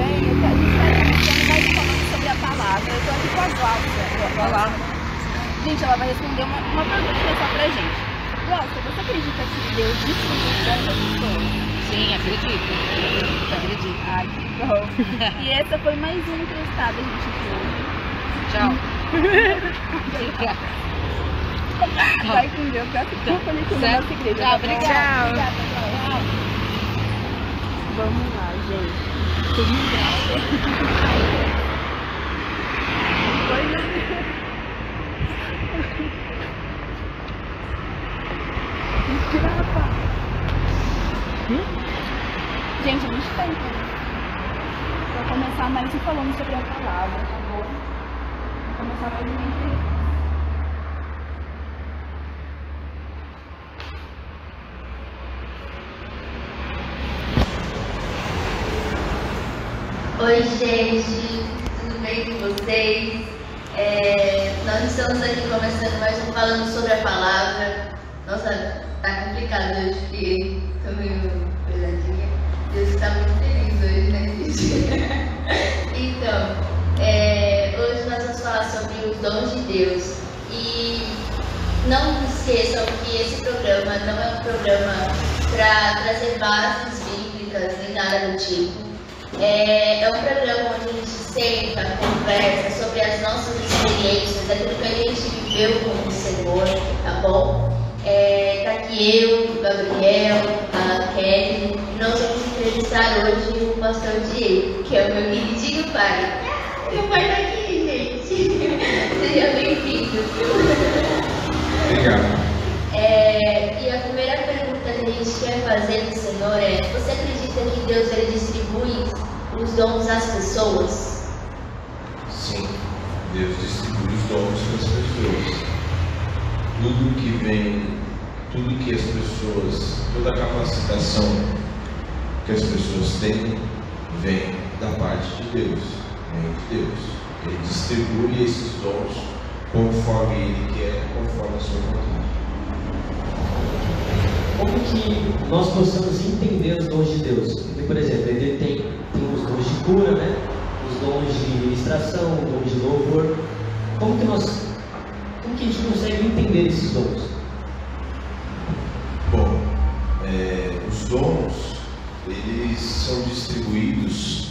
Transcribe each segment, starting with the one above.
bem? Eu quero, a gente vai iniciando mais falando sobre a palavra. Eu estou aqui com a Glaucia. Olá. Gente, ela vai responder uma, uma pergunta só pra gente. Glaucia, você acredita que Deus distribui tantas pessoas? Sim, acredito. Acredito. Ai, que bom. E essa foi mais uma entrevistada, gente. Tchau. Vai com Deus, peço desculpa ali com Certo. nossa igreja. Tchau, tá obrigada. Obrigada, Cláudia. Vamos lá, gente. Tudo né? Grava. A gente tá então. Vou começar mais um falando sobre a palavra, tá bom? Vou começar mais uma Oi, gente, tudo bem com vocês? É, nós estamos aqui começando mais um falando sobre a palavra. Nossa, tá complicado hoje porque tô meio pesadinha. Deus está muito feliz hoje, né, gente? Então, é, hoje nós vamos falar sobre os dons de Deus. E não esqueçam que esse programa não é um programa para trazer bases bíblicas nem nada do tipo. É, é um programa onde a gente senta, conversa sobre as nossas experiências, aquilo que a gente viveu como Senhor, tá bom? É, tá aqui eu, o Gabriel, a Kelly, e nós vamos entrevistar hoje o pastor Diego, que é o meu queridinho pai. Meu pai tá aqui, gente. Seja bem-vindo. Obrigado. É, e a primeira pergunta que a gente quer fazer do Senhor é: Você acredita que Deus ele distribui os dons às pessoas? Sim, Deus distribui os dons para as pessoas. Tudo que vem, tudo que as pessoas, toda a capacitação que as pessoas têm, vem da parte de Deus. Vem de Deus. Ele distribui esses dons conforme Ele quer, conforme a sua vontade. Como que nós possamos entender os dons de Deus? Porque, por exemplo, ele tem, tem os dons de cura, né? os dons de ministração, os dons de louvor. Como que nós, como que a gente consegue entender esses dons? Bom, é, os dons, eles são distribuídos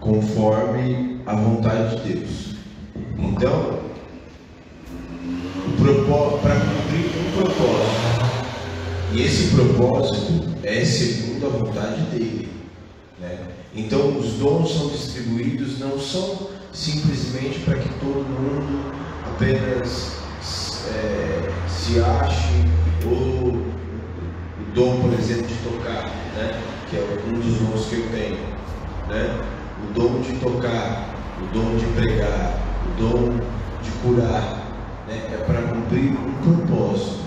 conforme a vontade de Deus. Então, para cumprir um propósito, e esse propósito é segundo a vontade dele. Né? Então, os dons são distribuídos não são simplesmente para que todo mundo apenas é, se ache ou o dom, por exemplo, de tocar, né? que é um dos dons que eu tenho. Né? O dom de tocar, o dom de pregar, o dom de curar, né? é para cumprir um propósito.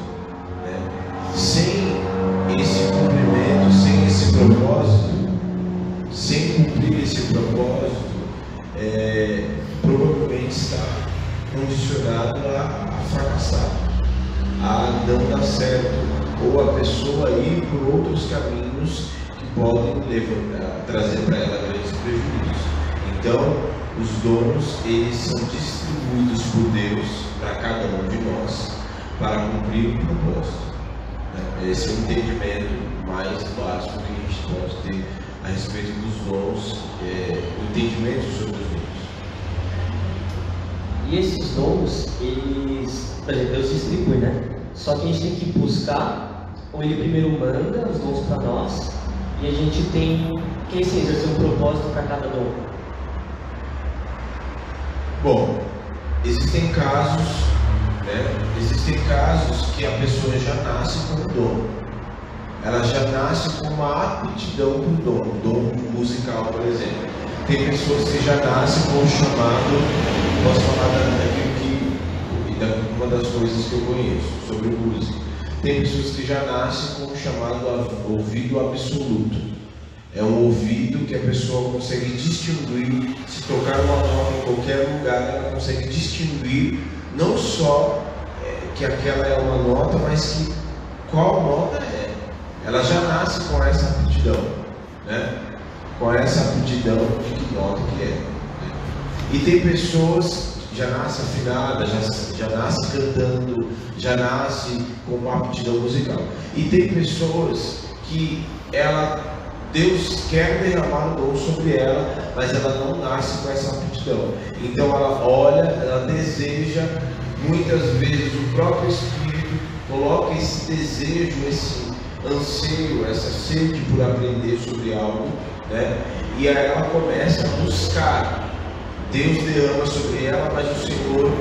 né? Sem esse cumprimento, sem esse propósito, sem cumprir esse propósito, é, provavelmente está condicionado a, a fracassar, a não dar certo, ou a pessoa ir por outros caminhos que podem levar, trazer para ela grandes prejuízos. Então, os dons eles são distribuídos por Deus para cada um de nós para cumprir o propósito. né? Esse é o entendimento mais básico que a gente pode ter a respeito dos dons, é, o entendimento sobre os dons. E esses dons, eles, por exemplo, Deus distribui, né? Só que a gente tem que buscar, ou Ele primeiro manda os dons para nós, e a gente tem que assim, exercer um propósito para cada dom. Bom, existem casos, né? Existem casos que a pessoa já nasce com o dom. Ela já nasce com uma aptidão para o dom, dom musical, por exemplo. Tem pessoas que já nascem com o chamado, posso falar da- daquilo que, da, uma das coisas que eu conheço sobre música. Tem pessoas que já nascem com o chamado ouvido absoluto. É um ouvido que a pessoa consegue distinguir, se tocar uma nota em qualquer lugar, ela consegue distinguir não só é, que aquela é uma nota, mas que qual nota é. Ela já nasce com essa aptidão. Né? com essa aptidão de que nota que é. E tem pessoas que já nascem afinadas, já, já nascem cantando, já nascem com uma aptidão musical. E tem pessoas que ela, Deus quer derramar o dom sobre ela, mas ela não nasce com essa aptidão. Então ela olha, ela deseja, muitas vezes o próprio Espírito coloca esse desejo, esse anseio, essa sede por aprender sobre algo, né? E aí ela começa a buscar. Deus derrama sobre ela, mas o Senhor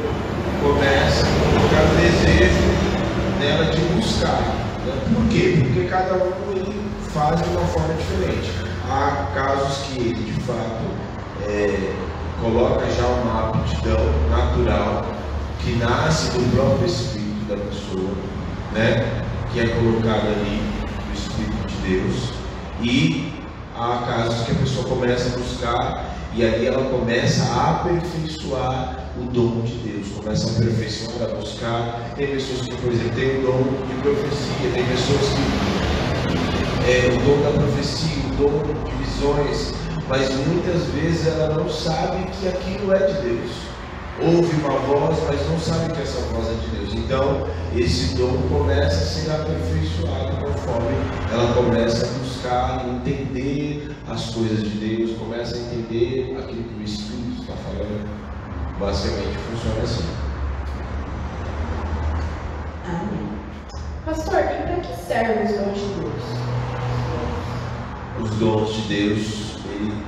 começa a colocar o desejo nela de buscar. Né? Por quê? Porque cada um ele faz de uma forma diferente. Há casos que ele de fato é, coloca já uma aptidão natural que nasce do próprio espírito da pessoa, né? Que é colocada ali no Espírito de Deus. E há casos que a pessoa começa a buscar e ali ela começa a aperfeiçoar o dom de Deus, começa a aperfeiçoar, a buscar. Tem pessoas que, por exemplo, têm o dom de profecia, tem pessoas que é, o dom da profecia, o dom de visões, mas muitas vezes ela não sabe que aquilo é de Deus. Ouve uma voz, mas não sabe que essa voz é de Deus. Então, esse dom começa a ser aperfeiçoado conforme ela começa a buscar entender as coisas de Deus, começa a entender aquilo que o Espírito está falando. Basicamente funciona assim. Amém. Pastor, e para que servem os dons de Deus? Os dons de Deus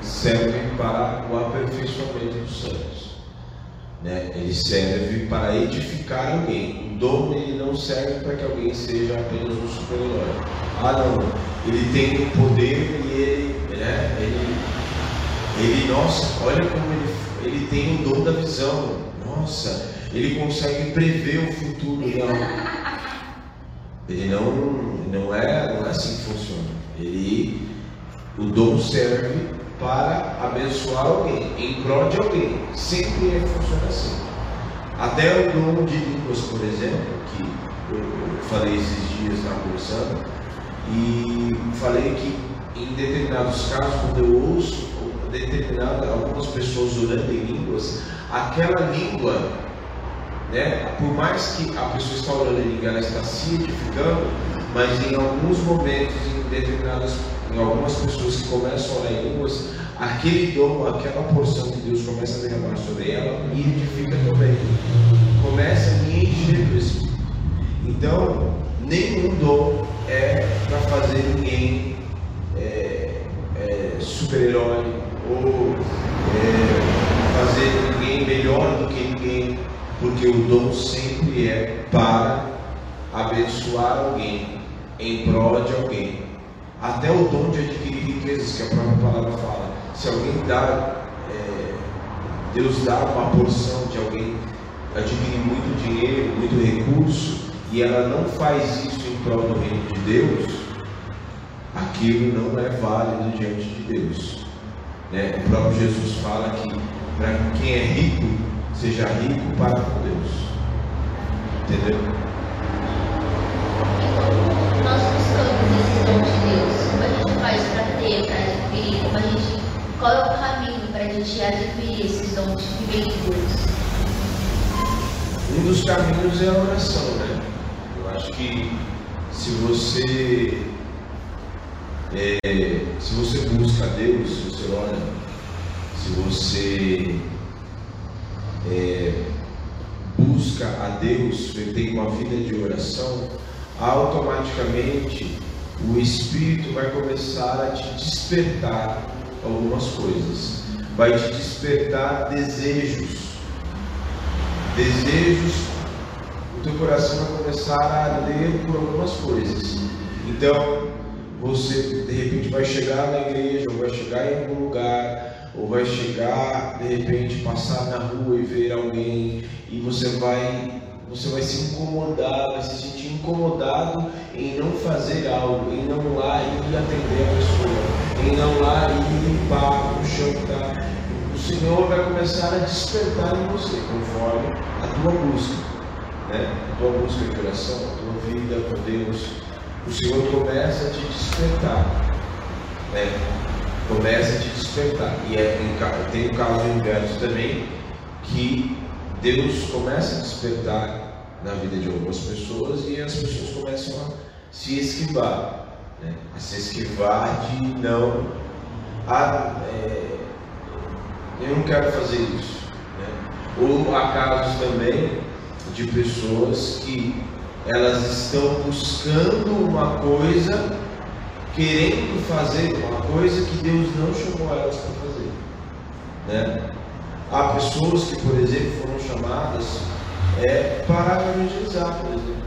servem para o aperfeiçoamento dos santos. Né? Ele serve para edificar alguém. O dom ele não serve para que alguém seja apenas um super-herói. Ah, não. Ele tem o poder e ele, né? ele, ele, nossa, olha como ele, ele tem o dom da visão. Nossa, ele consegue prever o futuro. Não. Ele não, não, é, não é assim que funciona. Ele, o dom serve para abençoar alguém, em prol de alguém. Sempre ele funciona assim. Até o dom de línguas, por exemplo, que eu falei esses dias na conversando, e falei que em determinados casos, quando eu ouço determinada, algumas pessoas orando em línguas, aquela língua, né, por mais que a pessoa está orando em língua, ela está se edificando, mas em alguns momentos, em determinadas, em algumas pessoas que começam a orar em línguas, aquele dom, aquela porção que Deus começa a derramar sobre ela, me edifica também. Começa a me encher do Espírito. Então, nenhum dom é para fazer ninguém é, é, super-herói ou é, fazer ninguém melhor do que ninguém, porque o dom sempre é para abençoar alguém, em prol de alguém. Até o dom de adquirir riquezas, que a própria palavra fala. Se alguém dá, é, Deus dá uma porção de alguém adquirir muito dinheiro, muito recurso, e ela não faz isso em prol do reino de Deus, aquilo não é válido diante de Deus. Né? O próprio Jesus fala que para quem é rico, seja rico para com Deus. Entendeu? Nós buscamos dons de Deus. Como a gente para adquirir? Como a gente, qual é o caminho para a gente adquirir esses dons Deus? Um dos caminhos é a oração, né? Eu acho que se você é, se você busca a Deus, se você ora, se você é, busca a Deus, tem uma vida de oração, automaticamente o Espírito vai começar a te despertar algumas coisas, vai te despertar desejos, desejos, o teu coração vai começar a arder por algumas coisas. Então, você de repente vai chegar na igreja, ou vai chegar em algum lugar, ou vai chegar de repente passar na rua e ver alguém e você vai você vai se incomodar, vai se sentir incomodado em não fazer algo, em não lá ir atender a pessoa, em não lá ir limpar o chão que está. O Senhor vai começar a despertar em você conforme a tua busca, né? A tua busca de oração, a tua vida com Deus o Senhor começa a te despertar. Né? começa a te despertar. E é, tem o caso inverso também, que Deus começa a despertar na vida de algumas pessoas e as pessoas começam a se esquivar, né? a se esquivar de não. A, é, eu não quero fazer isso. Né? Ou há casos também de pessoas que elas estão buscando uma coisa, querendo fazer uma coisa que Deus não chamou elas para fazer. Né? Há pessoas que, por exemplo, foram chamadas é, para evangelizar, por exemplo,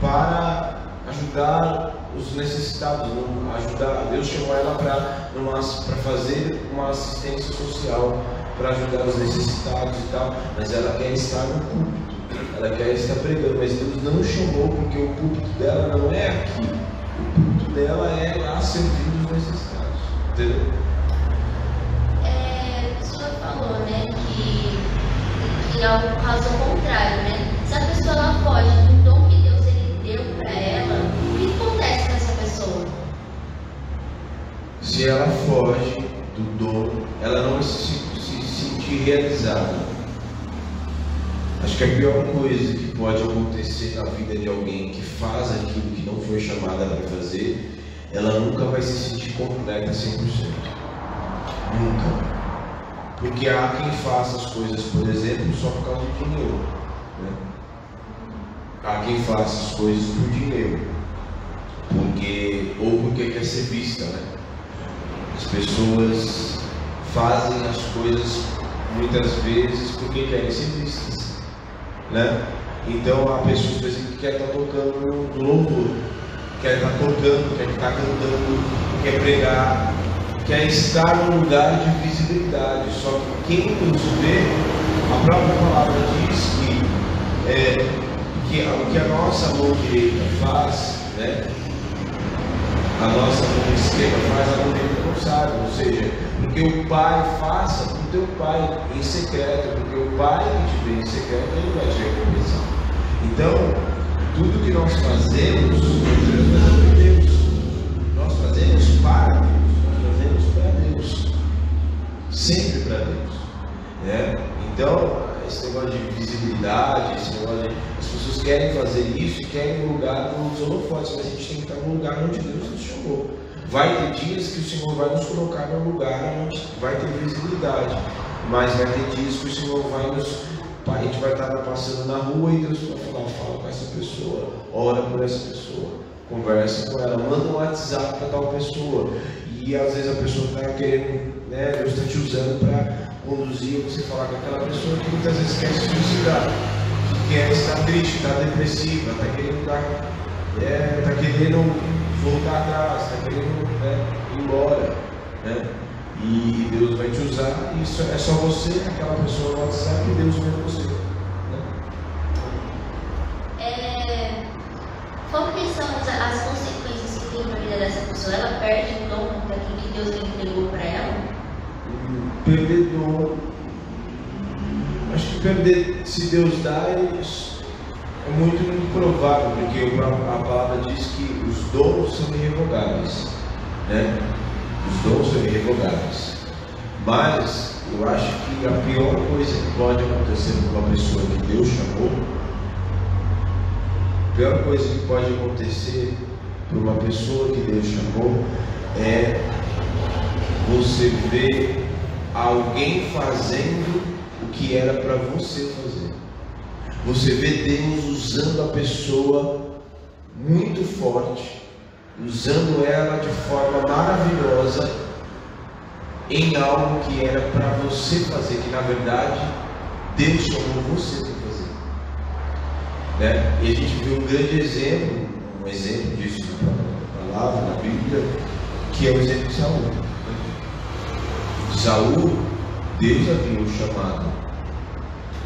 para ajudar os necessitados, ajudar. Deus chamou ela para fazer uma assistência social, para ajudar os necessitados e tal, mas ela quer estar no púlpito, ela quer estar pregando, mas Deus não chamou porque o púlpito dela não é aqui, o púlpito dela é lá servindo os necessitados, entendeu? Que é o caso contrário, né? Se a pessoa foge do dom que Deus ele deu para ela, o que acontece com essa pessoa? Se ela foge do dom, ela não se, se sentir realizada. Acho que a pior coisa que pode acontecer na vida de alguém que faz aquilo que não foi chamada para fazer, ela nunca vai se sentir completa 100%. Nunca. Porque há quem faça as coisas, por exemplo, só por causa do dinheiro. Né? Há quem faça as coisas por dinheiro. Porque, ou porque quer ser vista, né? As pessoas fazem as coisas muitas vezes porque querem ser vistas. Né? Então há pessoas, por exemplo, que querem estar tocando no louvor, quer estar tocando, quer estar cantando, quer pregar, quer estar num lugar de visibilidade. Só que quem nos vê, a própria palavra diz que, é, que o que a nossa mão direita faz, né? A nossa mão esquerda faz, a mão direita não sabe. Ou seja, porque o pai faça para o teu pai em secreto, porque o pai que te vê em secreto, ele vai te recompensar. Então, tudo que nós fazemos, nós fazemos para sempre para Deus. Né? Então, esse negócio de visibilidade, esse negócio de. As pessoas querem fazer isso, querem um lugar nos holofotes, mas a gente tem que estar no lugar onde Deus nos chamou. Vai ter dias que o Senhor vai nos colocar no lugar onde vai ter visibilidade, mas vai ter dias que o Senhor vai nos. A gente vai estar passando na rua e Deus vai falar, fala com essa pessoa, ora por essa pessoa, conversa com ela, manda um WhatsApp para tal pessoa. E às vezes a pessoa está querendo né? Deus está te usando para conduzir você falar com aquela pessoa que muitas vezes quer se suicidar, que quer estar triste, está depressiva, está querendo dar, é, tá querendo voltar atrás, está querendo né, ir embora. Né? E Deus vai te usar, e isso é só você, aquela pessoa no WhatsApp, e Deus vê você. Né? É, qual que são as consequências vida dessa pessoa? Ela perde o dom daquilo que Deus entregou para ela? perdedor. Acho que perder, se Deus dá, é, muito, muito provável, porque a palavra diz que os dons são irrevogáveis. Né? Os dons são irrevogáveis. Mas eu acho que a pior coisa que pode acontecer com uma pessoa que Deus chamou, a pior coisa que pode acontecer para uma pessoa que Deus chamou é você ver alguém fazendo o que era para você fazer. Você vê Deus usando a pessoa muito forte, usando ela de forma maravilhosa em algo que era para você fazer, que na verdade Deus chamou você para fazer. Né? E a gente viu um grande exemplo, um exemplo disso na palavra, na Bíblia, que é o exemplo de Saúl. Saul, Deus havia o chamado.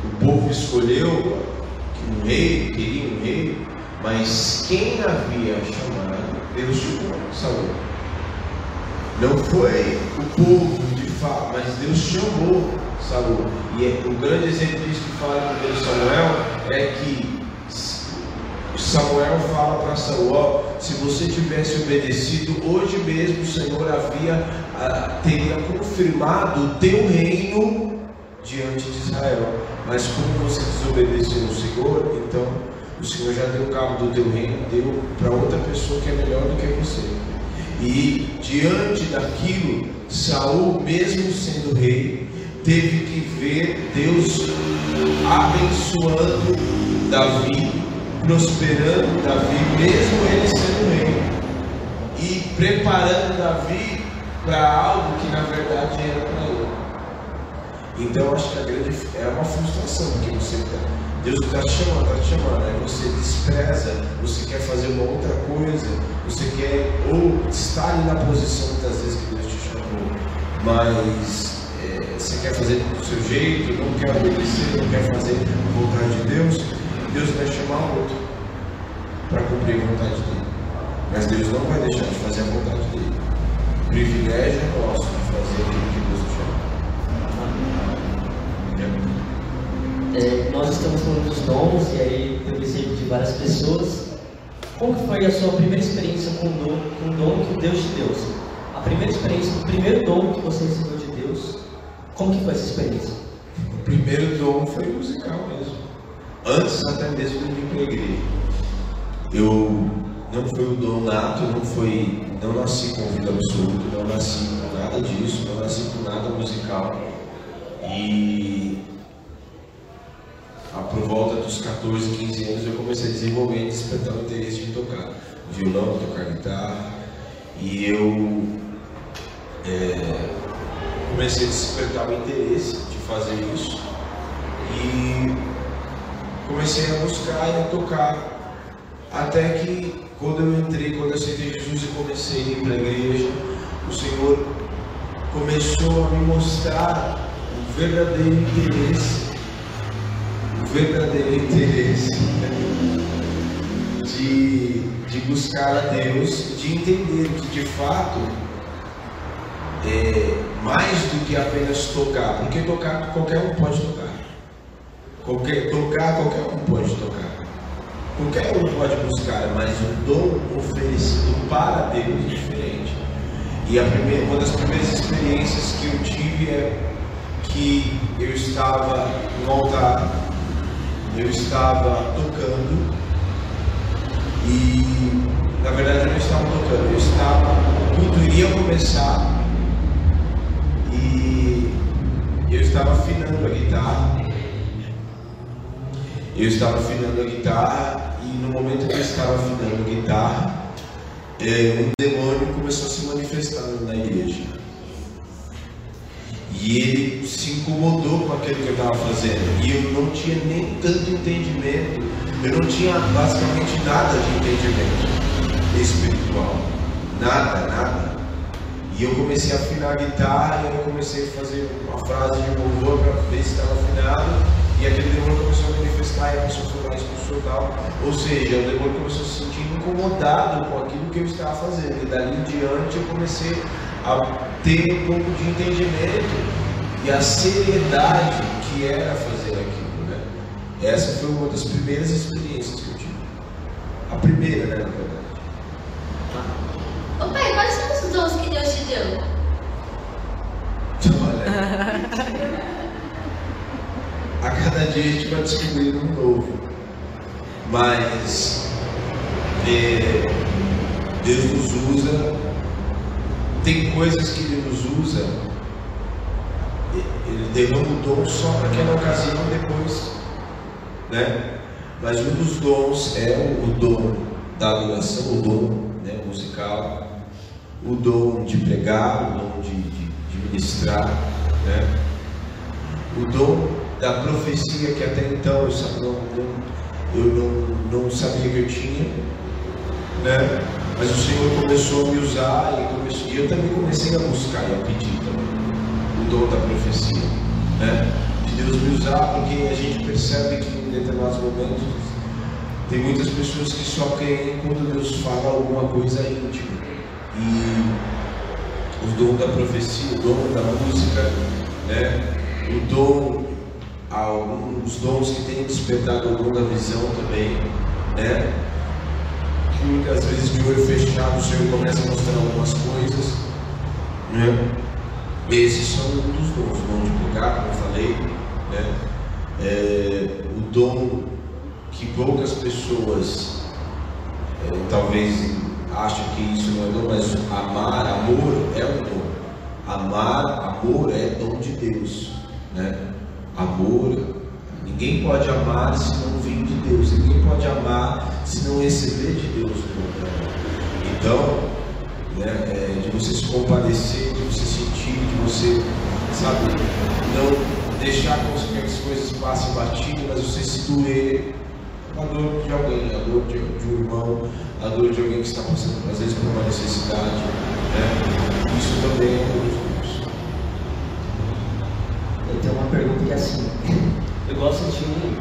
O povo escolheu um rei, queria um rei, mas quem havia chamado, Deus chamou Saul. Não foi o povo de fato, mas Deus chamou Saul. E é, o grande exemplo disso que fala em 1 Samuel é que Samuel fala para Saul, se você tivesse obedecido, hoje mesmo o Senhor havia ah, teria confirmado o teu reino diante de Israel. Mas como você desobedeceu ao Senhor, então o Senhor já deu cabo do teu reino, deu para outra pessoa que é melhor do que você. E diante daquilo, Saul, mesmo sendo rei, teve que ver Deus abençoando Davi, prosperando Davi, mesmo ele sendo rei, e preparando Davi para algo que na verdade era para ele. Então acho que a grande é uma frustração, porque você Deus está te chamando, está te chamando, aí você despreza, você quer fazer uma outra coisa, você quer ou estar ali na posição muitas vezes que Deus te chamou, mas é, você quer fazer do seu jeito, não quer obedecer, não quer fazer a vontade de Deus, Deus vai chamar outro para cumprir a vontade dele. Mas Deus não vai deixar de fazer a vontade dele. O privilégio é nosso de fazer aquilo que Deus nos chama. É, nós estamos falando dos dons, e aí tem o exemplo de várias pessoas. Como foi a sua primeira experiência com o dom, com o dom que Deus te deu? A primeira experiência, o primeiro dom que você recebeu de Deus, como que foi essa experiência? O primeiro dom foi musical mesmo. Antes até mesmo de vir para a igreja. Eu não foi o dom nato, não foi, não nasci com vida absoluta, não nasci com nada disso, não nasci com nada musical. E a, por volta dos 14, 15 anos eu comecei a desenvolver e despertar o interesse de tocar violão, tocar guitarra. E eu é, comecei a despertar o interesse de fazer isso. E comecei a buscar e a tocar. Até que quando eu entrei, quando eu aceitei Jesus e comecei a ir para a igreja, o Senhor começou a me mostrar o verdadeiro interesse, o verdadeiro interesse de, de buscar a Deus, de entender que de fato é mais do que apenas tocar, porque tocar qualquer um pode tocar. Qualquer, tocar qualquer um pode tocar. Qualquer um pode buscar, mas o dom oferecido para Deus é diferente. E a primeira, uma das primeiras experiências que eu tive é que eu estava no altar, eu estava tocando e na verdade eu não estava tocando, eu estava, tudo iria começar e eu estava afinando a guitarra. Eu estava afinando a guitarra e no momento que eu estava afinando a guitarra, é, um demônio começou a se manifestar na igreja. E ele se incomodou com aquilo que eu estava fazendo. E eu não tinha nem tanto entendimento. Eu não tinha basicamente nada de entendimento espiritual. Nada, nada. E eu comecei a afinar a guitarra e eu comecei a fazer uma frase de louvor para ver se estava afinado. E aquele demônio começou a manifestar e a pessoa foi lá e expulsou tal. Ou seja, o demônio começou a se sentir incomodado com aquilo que eu estava fazendo. E dali em diante eu comecei a ter um pouco de entendimento e a seriedade que era fazer aquilo. Né? Essa foi uma das primeiras experiências que eu tive. A primeira, né, na verdade. Ô pai, quais são os dons que Deus te deu? Olha, a cada dia a gente vai descobrindo um novo. Mas é, Deus nos usa, tem coisas que nos usa, Ele derrama o dom só para aquela ocasião depois. Né? Mas um dos dons é o, o dom da adoração, o dom né, musical, o dom de pregar, o dom de, de, de ministrar, né? o dom da profecia que até então eu, não, eu não, não sabia que eu tinha, né? mas o Senhor começou a me usar e, e eu também comecei a buscar e a pedir também o dom da profecia, né? de Deus me usar, porque a gente percebe que em determinados momentos tem muitas pessoas que só creem quando Deus fala alguma coisa íntima. E o dom da profecia, o dom da música, né? o dom, alguns dons que têm despertado o dom da visão também, né? que muitas vezes de olho fechado o Senhor começa a mostrar algumas coisas. Né? Esses são um dos dons, o dom de pregar, como eu falei, né? É, o dom que poucas pessoas é, talvez achem que isso não é dom, mas amar, amor é um dom. Amar, amor é dom de Deus. Né? Amor, ninguém pode amar se não vir de Deus, ninguém pode amar se não receber de Deus. Então, né, é, de você se compadecer, de você sentir, de você, sabe, não deixar que as coisas passem batido, mas você se doer a dor de alguém, a dor de, de, um irmão, a dor de alguém que está passando, às vezes, por uma necessidade. Né? Isso também é um tenho uma pergunta que é assim, eu gosto de um.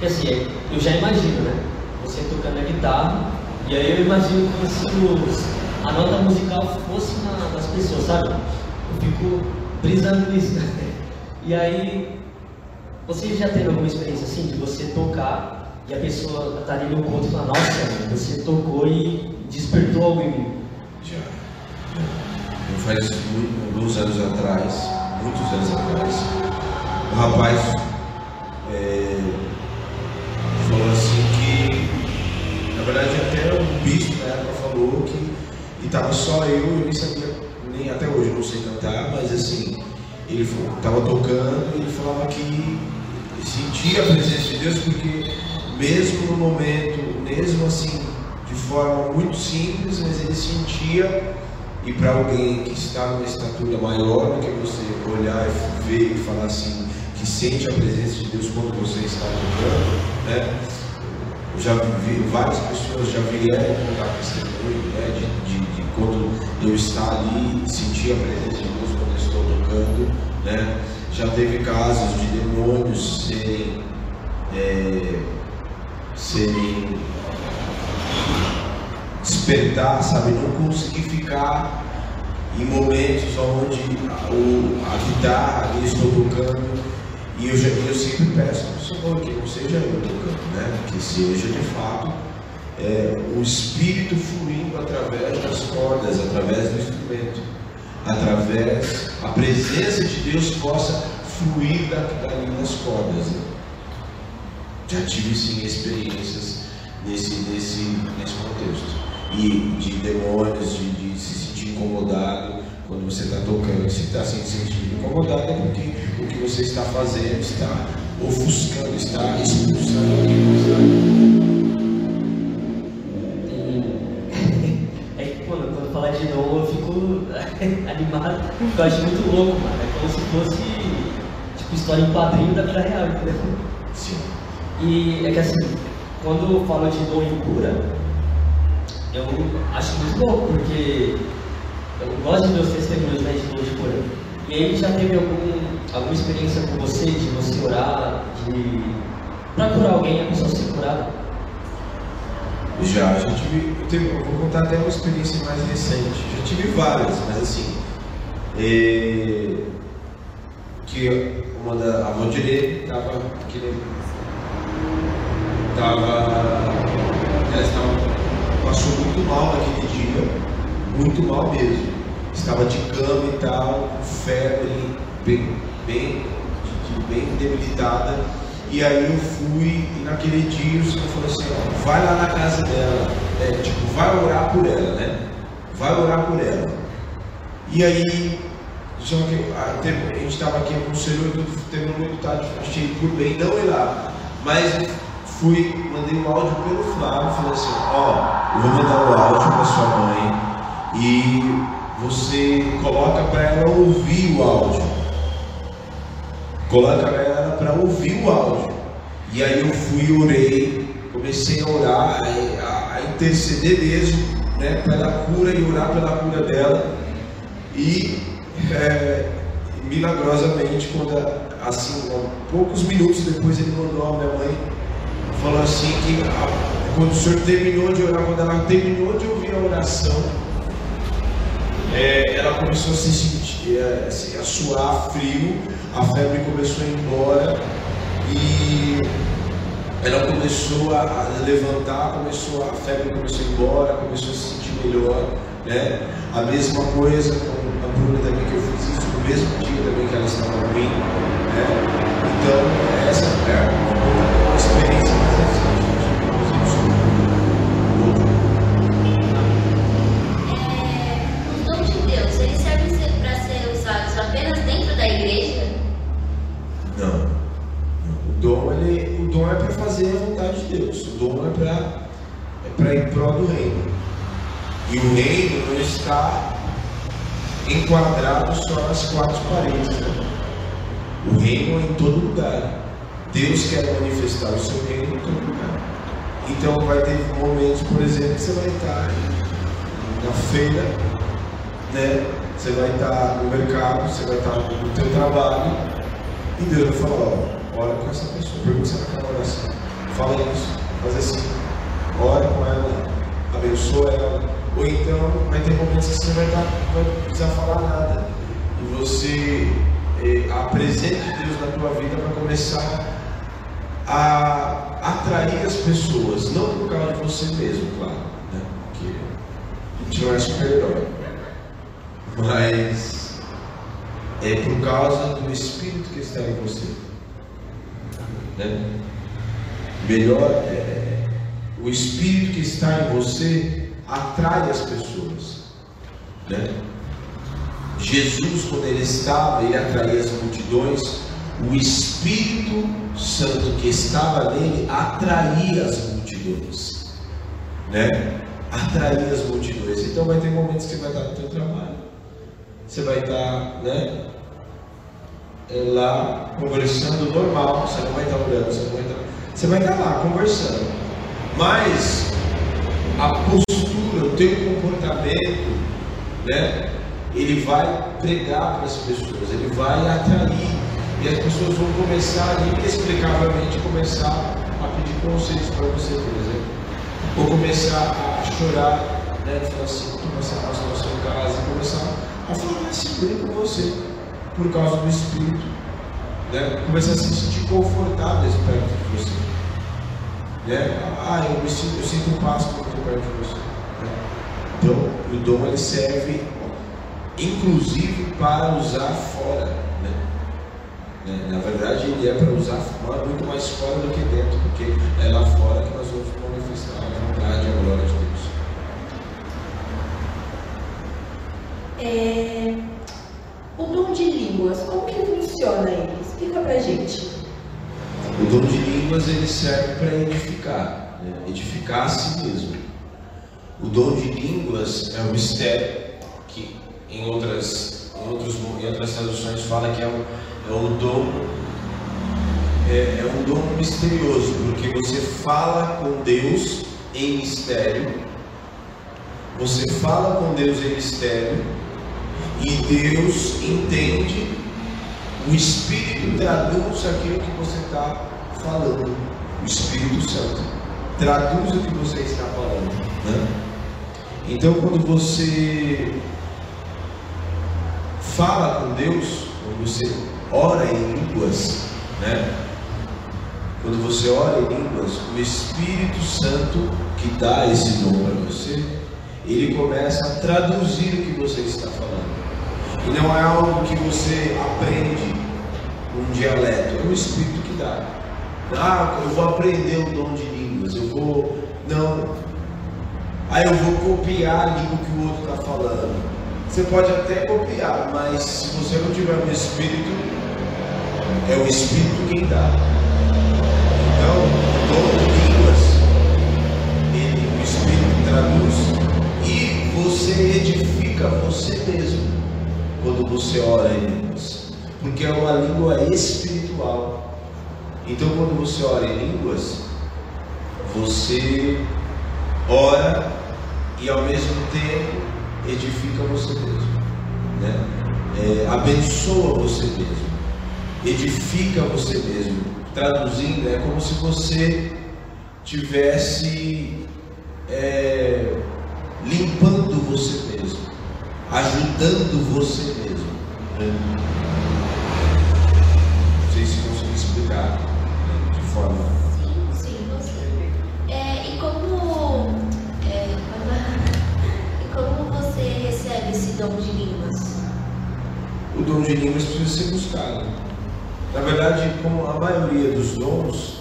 Que assim, eu já imagino, né? Você tocando a guitarra, e aí eu imagino como se os, a nota musical fosse uma das pessoas, sabe? Eu fico brisando nisso. E aí, você já teve alguma experiência assim de você tocar e a pessoa tá ali no ponto e fala, nossa, você tocou e despertou algo em mim? Já. já. Faz alguns anos atrás, muitos anos atrás, o rapaz é, falou assim que, na verdade até o bispo na época falou que estava só eu, eu nem sabia, nem até hoje não sei cantar, mas assim, ele estava tocando e ele falava que sentia a presença de Deus porque mesmo no momento, mesmo assim, de forma muito simples, mas ele sentia e para alguém que está numa estatura maior do que você olhar e ver e falar assim, que sente a presença de Deus quando você está tocando, né? Eu já vi, várias pessoas já vieram contar testemunho, né? De, de, de, quando eu estar ali sentir a presença de Deus quando eu estou tocando, né? Já teve casos de demônios serem, é, serem despertar, sabe? Não conseguir ficar em momentos onde a, a guitarra eu estou tocando e eu, já, eu sempre peço ao Senhor que não seja eu tocando, né? Que seja de fato é, o Espírito fluindo através das cordas, através do instrumento, através a presença de Deus possa fluir dali nas cordas. Né? Já tive sim experiências nesse, nesse, nesse contexto e de demônios, de, de se sentir incomodado quando você está tocando. Se está se sentindo incomodado é porque o que você está fazendo está ofuscando, está expulsando É que quando, quando fala de dom eu fico animado, eu acho muito louco, mano. É como se fosse tipo história em quadrinho da vida real, entendeu? Sim. E é que assim, quando eu falo de dom e cura, eu acho muito louco, porque eu gosto de meus testemunhos né, de de. E aí já teve algum, alguma experiência com você, de você orar, de para curar alguém, a pessoa ser curada? Já, já tive, eu, eu vou contar até uma experiência mais recente. Já tive várias, mas assim, é, que uma da a Valdirene estava querendo, estava, ela estava passou muito mal naquele dia, muito mal mesmo. Estava de cama e tal, febre, bem, bem, bem debilitada. E aí eu fui, e naquele dia o Senhor falou assim, ó, vai lá na casa dela, é, tipo, vai orar por ela, né? Vai orar por ela. E aí, só que a, a gente estava aqui com o Senhor, teve um tarde, achei por bem não ir lá. Mas fui, mandei um áudio pelo Flávio, falei assim, ó, eu vou mandar o áudio para sua mãe e você coloca para ela ouvir o áudio. Coloca ela para ouvir o áudio. E aí eu fui, orei, comecei a orar, a, a interceder mesmo, né, pela cura e orar pela cura dela. E é, milagrosamente, quando assim, poucos minutos depois ele mandou a minha mãe falou assim que a, quando o senhor terminou de orar, quando ela terminou de ouvir a oração, é, ela começou a se sentir, a, a suar frio, a febre começou a ir embora e ela começou a levantar, começou a febre começou a ir embora, começou a se sentir melhor, né? A mesma coisa com a Bruna também que eu fiz isso no mesmo dia também que ela estava ruim. Né? Então, essa é uma experiência para fazer a vontade de Deus. Dom é para é para ir prol do reino. E o reino não está enquadrado só nas quatro paredes. Né? O reino é em todo lugar. Deus quer manifestar o seu reino em todo lugar. Então vai ter momentos, por exemplo, que você vai estar na feira, né? Você vai estar no mercado, você vai estar no teu trabalho, e Deus vai falar, ó, ora com essa pessoa, pergunta se ela quer uma oração. Fala isso, faz assim, ora com ela, abençoa ela. Ou então vai ter momentos que você vai estar, não vai precisar falar nada. E você eh, apresente Deus na tua vida para começar a atrair as pessoas, não por causa de você mesmo, claro, né? porque a gente não é super-herói, mas é por causa do Espírito que está em você. Né? Melhor, é, o Espírito que está em você atrai as pessoas. Né? Jesus, quando ele estava, ele atraía as multidões, o Espírito Santo que estava nele atraía as multidões, né? Atraía as multidões. Então vai ter momentos que vai estar no teu trabalho, você vai estar, né? Lá conversando normal, você não vai estar orando, você não vai estar, você vai estar lá conversando, mas a postura, o teu comportamento, né? Ele vai pregar para as pessoas, ele vai atrair e as pessoas vão começar inexplicavelmente, começar a pedir conselhos para você, por exemplo. Ou começar a chorar, né? Falar assim, começar a passar na sua casa, começar a falar assim bem com você, por causa do Espírito. Né? Começar a se sentir confortáveis perto de você. Né? Ah, eu, me sinto, eu sinto paz quando estou perto de você. Né? Então, o dom ele serve, inclusive, para usar fora. Né? Né? Na verdade, ele é para usar fora, muito mais fora do que dentro, porque é lá fora que nós vamos manifestar a vontade e a glória de Deus. É, O dom de línguas, como que funciona ele? Explica pra gente. O dom de línguas ele serve para edificar, né? edificar a si mesmo. O dom de línguas é um mistério que em outras, em outros, em outras traduções fala que é o, é o dom é, é um dom misterioso, porque você fala com Deus em mistério, você fala com Deus em mistério, e Deus entende, o Espírito traduz aquilo que você está falando, o Espírito Santo traduz o que você está falando. né? Então, quando você fala com Deus, quando você ora em línguas, né? Quando você ora em línguas, o Espírito Santo que dá esse dom para você, ele começa a traduzir o que você está falando. E não é algo que você aprende um dialeto, é o Espírito que dá. Ah, eu vou aprender o dom de línguas, eu vou. Não. Aí eu vou copiar a língua que o outro está falando. Você pode até copiar, mas se você não tiver o Espírito, é o Espírito quem dá. Então, o dom de línguas, ele, o Espírito traduz e você edifica você mesmo quando você ora em línguas, porque é uma língua espiritual. Então, quando você ora em línguas, você ora e ao mesmo tempo edifica você mesmo, né? É, abençoa você mesmo, edifica você mesmo. Traduzindo, é como se você tivesse é, limpando você mesmo, ajudando você mesmo. né? Não sei se consigo explicar né, de forma. Sim, sim, você. É, e como, é, e como você recebe esse dom de línguas? dom de línguas precisa ser buscado. Na verdade, como a maioria dos dons,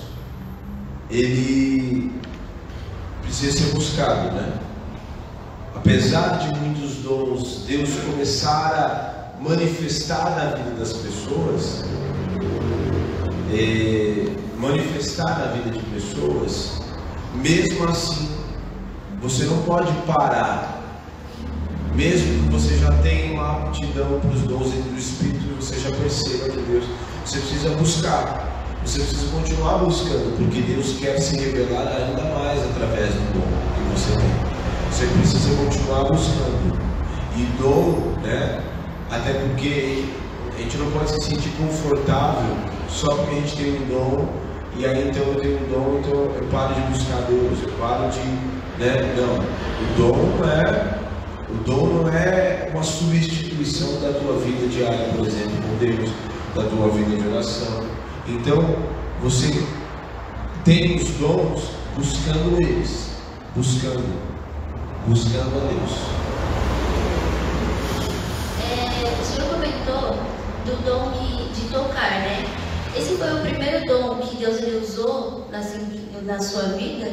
ele precisa ser buscado, né? Apesar de muitos dons Deus começar a manifestar na vida das pessoas, é, manifestar na vida de pessoas, mesmo assim, você não pode parar. Mesmo que você já tenha uma aptidão para os dons do Espírito, você já perceba que Deus, você precisa buscar. Você precisa continuar buscando, porque Deus quer se revelar ainda mais através do dom que você tem. Você precisa continuar buscando. E dom, né? Até porque a gente não pode se sentir confortável só porque a gente tem um dom e aí então eu tenho um dom, então eu paro de buscar Deus, eu paro de. Né? Não. O dom é. O dom não é uma substituição da tua vida diária, por exemplo, com Deus, da tua vida de oração. Então, você tem os dons buscando eles, buscando, buscando a Deus. É, o senhor comentou do dom de, de tocar, né? Esse foi o primeiro dom que Deus ele usou na, sua vida?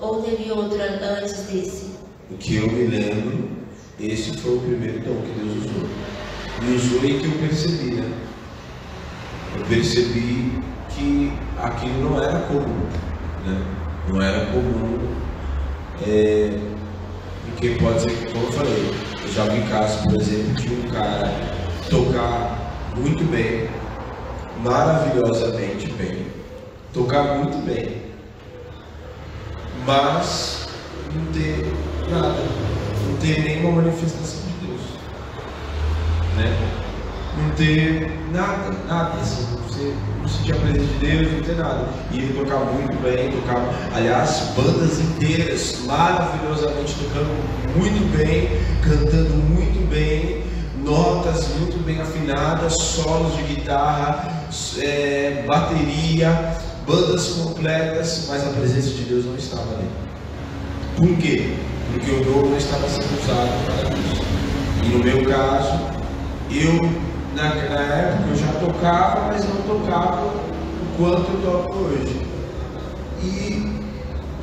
Ou teve outro antes desse? O que eu me lembro, esse foi o primeiro dom que Deus usou. Me usou e que eu percebi, né? Eu percebi que aquilo não era comum, né? Não era comum, é, porque pode ser que, como eu falei, eu já vi casos, por exemplo, de um cara tocar muito bem, maravilhosamente bem, tocar muito bem, mas não ter nada, não ter nenhuma manifestação de Deus, né? Não ter nada, nada, assim, você não sentir a presença de Deus, não ter nada. E ele tocava muito bem, tocava, aliás, bandas inteiras, maravilhosamente tocando muito bem, cantando muito bem, notas muito bem afinadas, solos de guitarra, é, bateria, bandas completas, mas a presença de Deus não estava ali. Por quê? Porque o dom não estava sendo usado para isso. E no meu caso, eu na, na época eu já tocava, mas não tocava o quanto eu toco hoje. E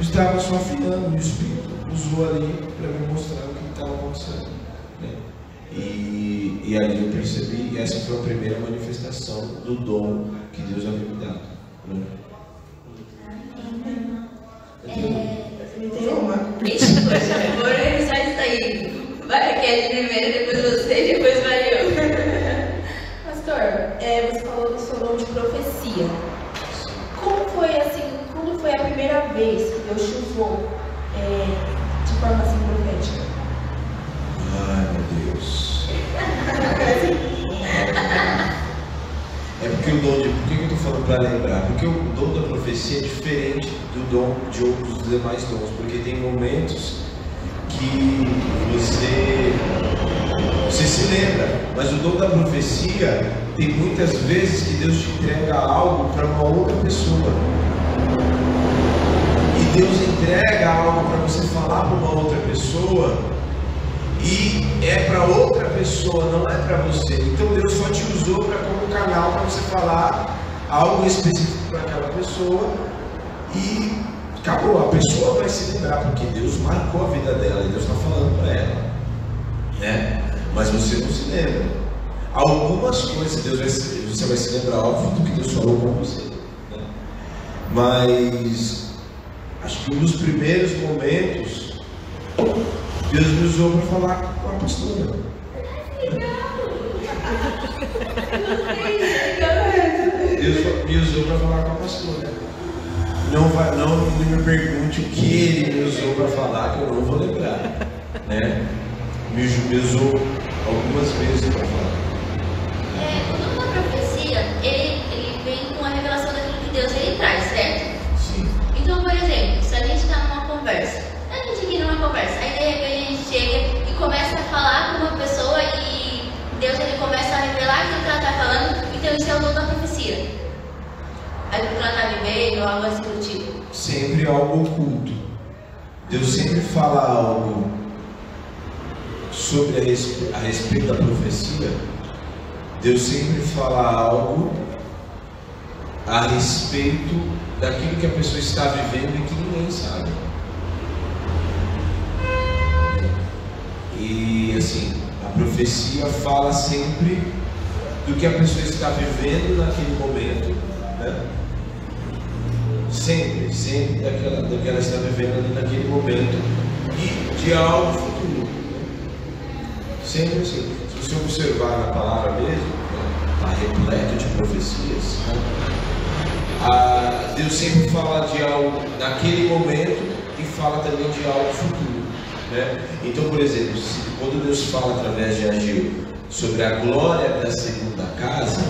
estava só afinando, o Espírito usou ali para me mostrar o que estava acontecendo. Né? E, e ali eu percebi, e essa foi a primeira manifestação do dom que Deus havia me dado. Né? Tem uma. Ele só está aí. Vai aqui é primeiro, depois você, depois vai eu. Pastor, é, você falou do seu dom de profecia. Como foi assim, quando foi a primeira vez que Deus te usou é, de forma assim profética? Ai meu Deus. É porque o dom de. Por que eu estou falando para lembrar? Porque o dom da profecia é diferente do dom de outros demais dons. Porque tem momentos que você, você se lembra, mas o dom da profecia tem muitas vezes que Deus te entrega algo para uma outra pessoa. E Deus entrega algo para você falar para uma outra pessoa e é para outra pessoa, não é para você. Então Deus só te usou para como canal para você falar algo específico para aquela pessoa e acabou. A pessoa vai se lembrar porque Deus marcou a vida dela e Deus está falando para ela, né? Mas você não se lembra. Algumas coisas Deus vai se, você vai se lembrar óbvio do que Deus falou com você, né? Mas acho que um dos primeiros momentos Deus me usou para falar com a pastora. Deus me usou para falar com a pastora. Não, vai, não, me pergunte o que ele me usou para falar, que eu não vou lembrar. Né? Me, me usou algumas vezes para falar. É, o dom da profecia, ele, ele vem com a revelação daquilo que Deus ele traz, certo? Sim. Então, por exemplo, se a gente está numa conversa, gente aqui numa conversa, aí de repente a gente chega e começa a falar com uma pessoa e Deus ele começa a revelar aquilo que ela está falando, então isso é o dom da profecia. Aquilo que ela está vivendo, algo assim do tipo. Sempre algo oculto. Deus sempre fala algo sobre a, respe- a respeito da profecia Deus sempre fala algo a respeito daquilo que a pessoa está vivendo e que ninguém sabe. E assim, a profecia fala sempre do que a pessoa está vivendo naquele momento, né? Sempre, sempre daquela, do que ela está vivendo naquele momento e de algo futuro. Sempre assim. Se você observar na palavra mesmo, está repleto de profecias. Né? Ah, Deus sempre fala de algo naquele momento e fala também de algo futuro. Né? Então, por exemplo, quando Deus fala através de Agil sobre a glória da segunda casa,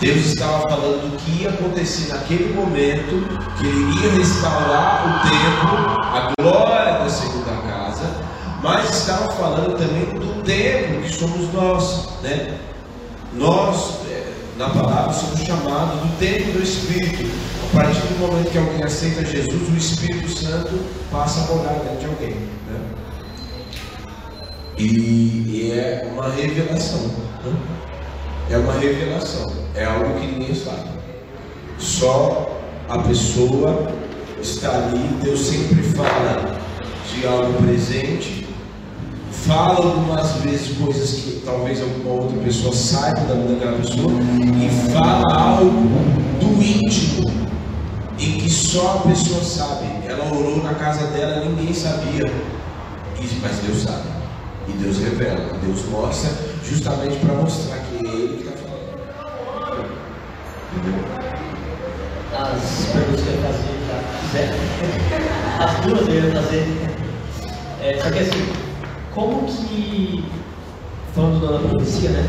Deus estava falando do que ia acontecer naquele momento, que Ele iria restaurar o templo, a glória da segunda casa, mas estava falando também do templo que somos nós, né? Nós, é, na palavra, somos chamados do templo do Espírito. A partir do momento que alguém aceita Jesus, o Espírito Santo passa a morar dentro de alguém, né? E, e é uma revelação. Né? É uma revelação. É algo que ninguém sabe. Só a pessoa está ali. Deus sempre fala de algo presente. Fala algumas vezes coisas que talvez alguma outra pessoa saiba da vida daquela pessoa. E fala algo do íntimo. Em que só a pessoa sabe. Ela orou na casa dela, ninguém sabia. Mas Deus sabe. E Deus revela, Deus mostra, justamente para mostrar que é Ele que está falando. Entendeu? As perguntas que eu ia fazer já. As duas eu ia fazer. É, só que assim, como que, falando da profecia, né?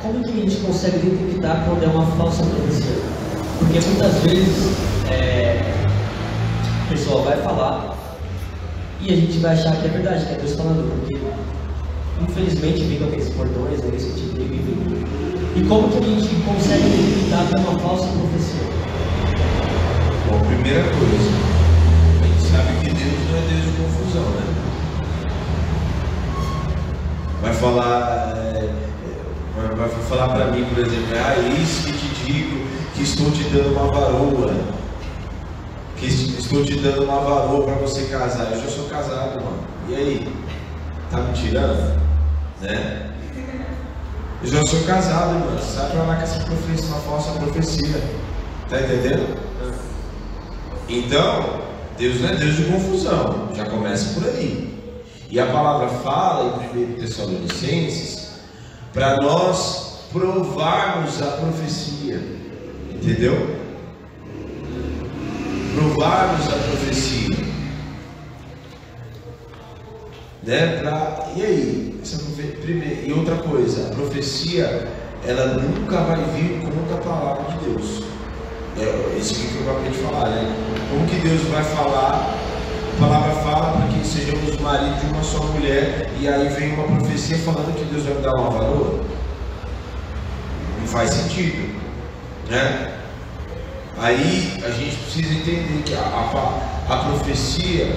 Como que a gente consegue detectar quando é uma falsa profecia? Porque muitas vezes é, o pessoal vai falar e a gente vai achar que é verdade, que é Deus falando, porque infelizmente vem com aqueles portões, é que te digo, enfim. E como que a gente consegue que é uma falsa profecia? Bom, primeira coisa, a gente sabe que Deus não é Deus de confusão, né? Vai falar, é, vai, vai falar para mim, por exemplo, ah, isso que te digo, que estou te dando uma varoa, que estou te dando uma varoa para você casar. Eu já sou casado, mano. E aí? Tá me tirando? Né? Eu já sou casado, irmão. Sai pra lá com essa profecia, uma falsa profecia. Tá entendendo? Então, Deus não é Deus de confusão. Já começa por aí. E a palavra fala em 1 Tessalonicenses para nós provarmos a profecia. Entendeu? Provarmos a profecia. Né? Pra, e aí? Primeiro, e outra coisa, a profecia ela nunca vai vir contra a palavra de Deus. É isso que eu acabei de falar, né? Como que Deus vai falar? A palavra fala para que sejamos maridos de uma só mulher, e aí vem uma profecia falando que Deus vai dar uma varoa. Não faz sentido, né? Aí a gente precisa entender que a, a, a profecia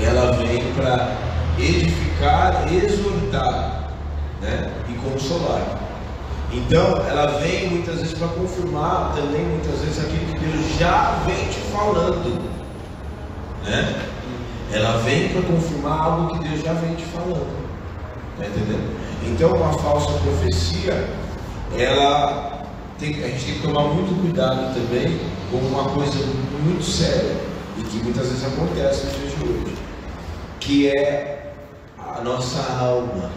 ela vem para edificar, exortar né? e consolar. Então, ela vem muitas vezes para confirmar também, muitas vezes, aquilo que Deus já vem te falando. Né? Ela vem para confirmar algo que Deus já vem te falando. Tá entendendo? Então, uma falsa profecia, ela tem, a gente tem que tomar muito cuidado também com uma coisa muito séria e que muitas vezes acontece nos dias de hoje, que é a nossa alma,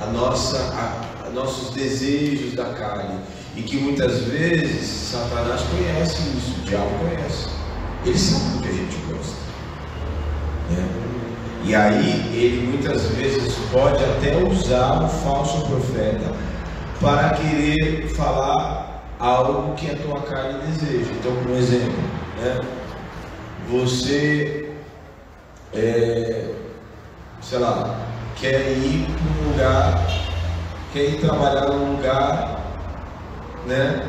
a nossa, a, a nossos desejos da carne. E que muitas vezes Satanás conhece isso, o diabo conhece. Ele sabe o que a gente gosta. Né? E aí ele muitas vezes pode até usar o falso profeta para querer falar algo que a tua carne deseja. Então, por exemplo, né? você é, sei lá, quer ir para um lugar, quer ir trabalhar num lugar, né?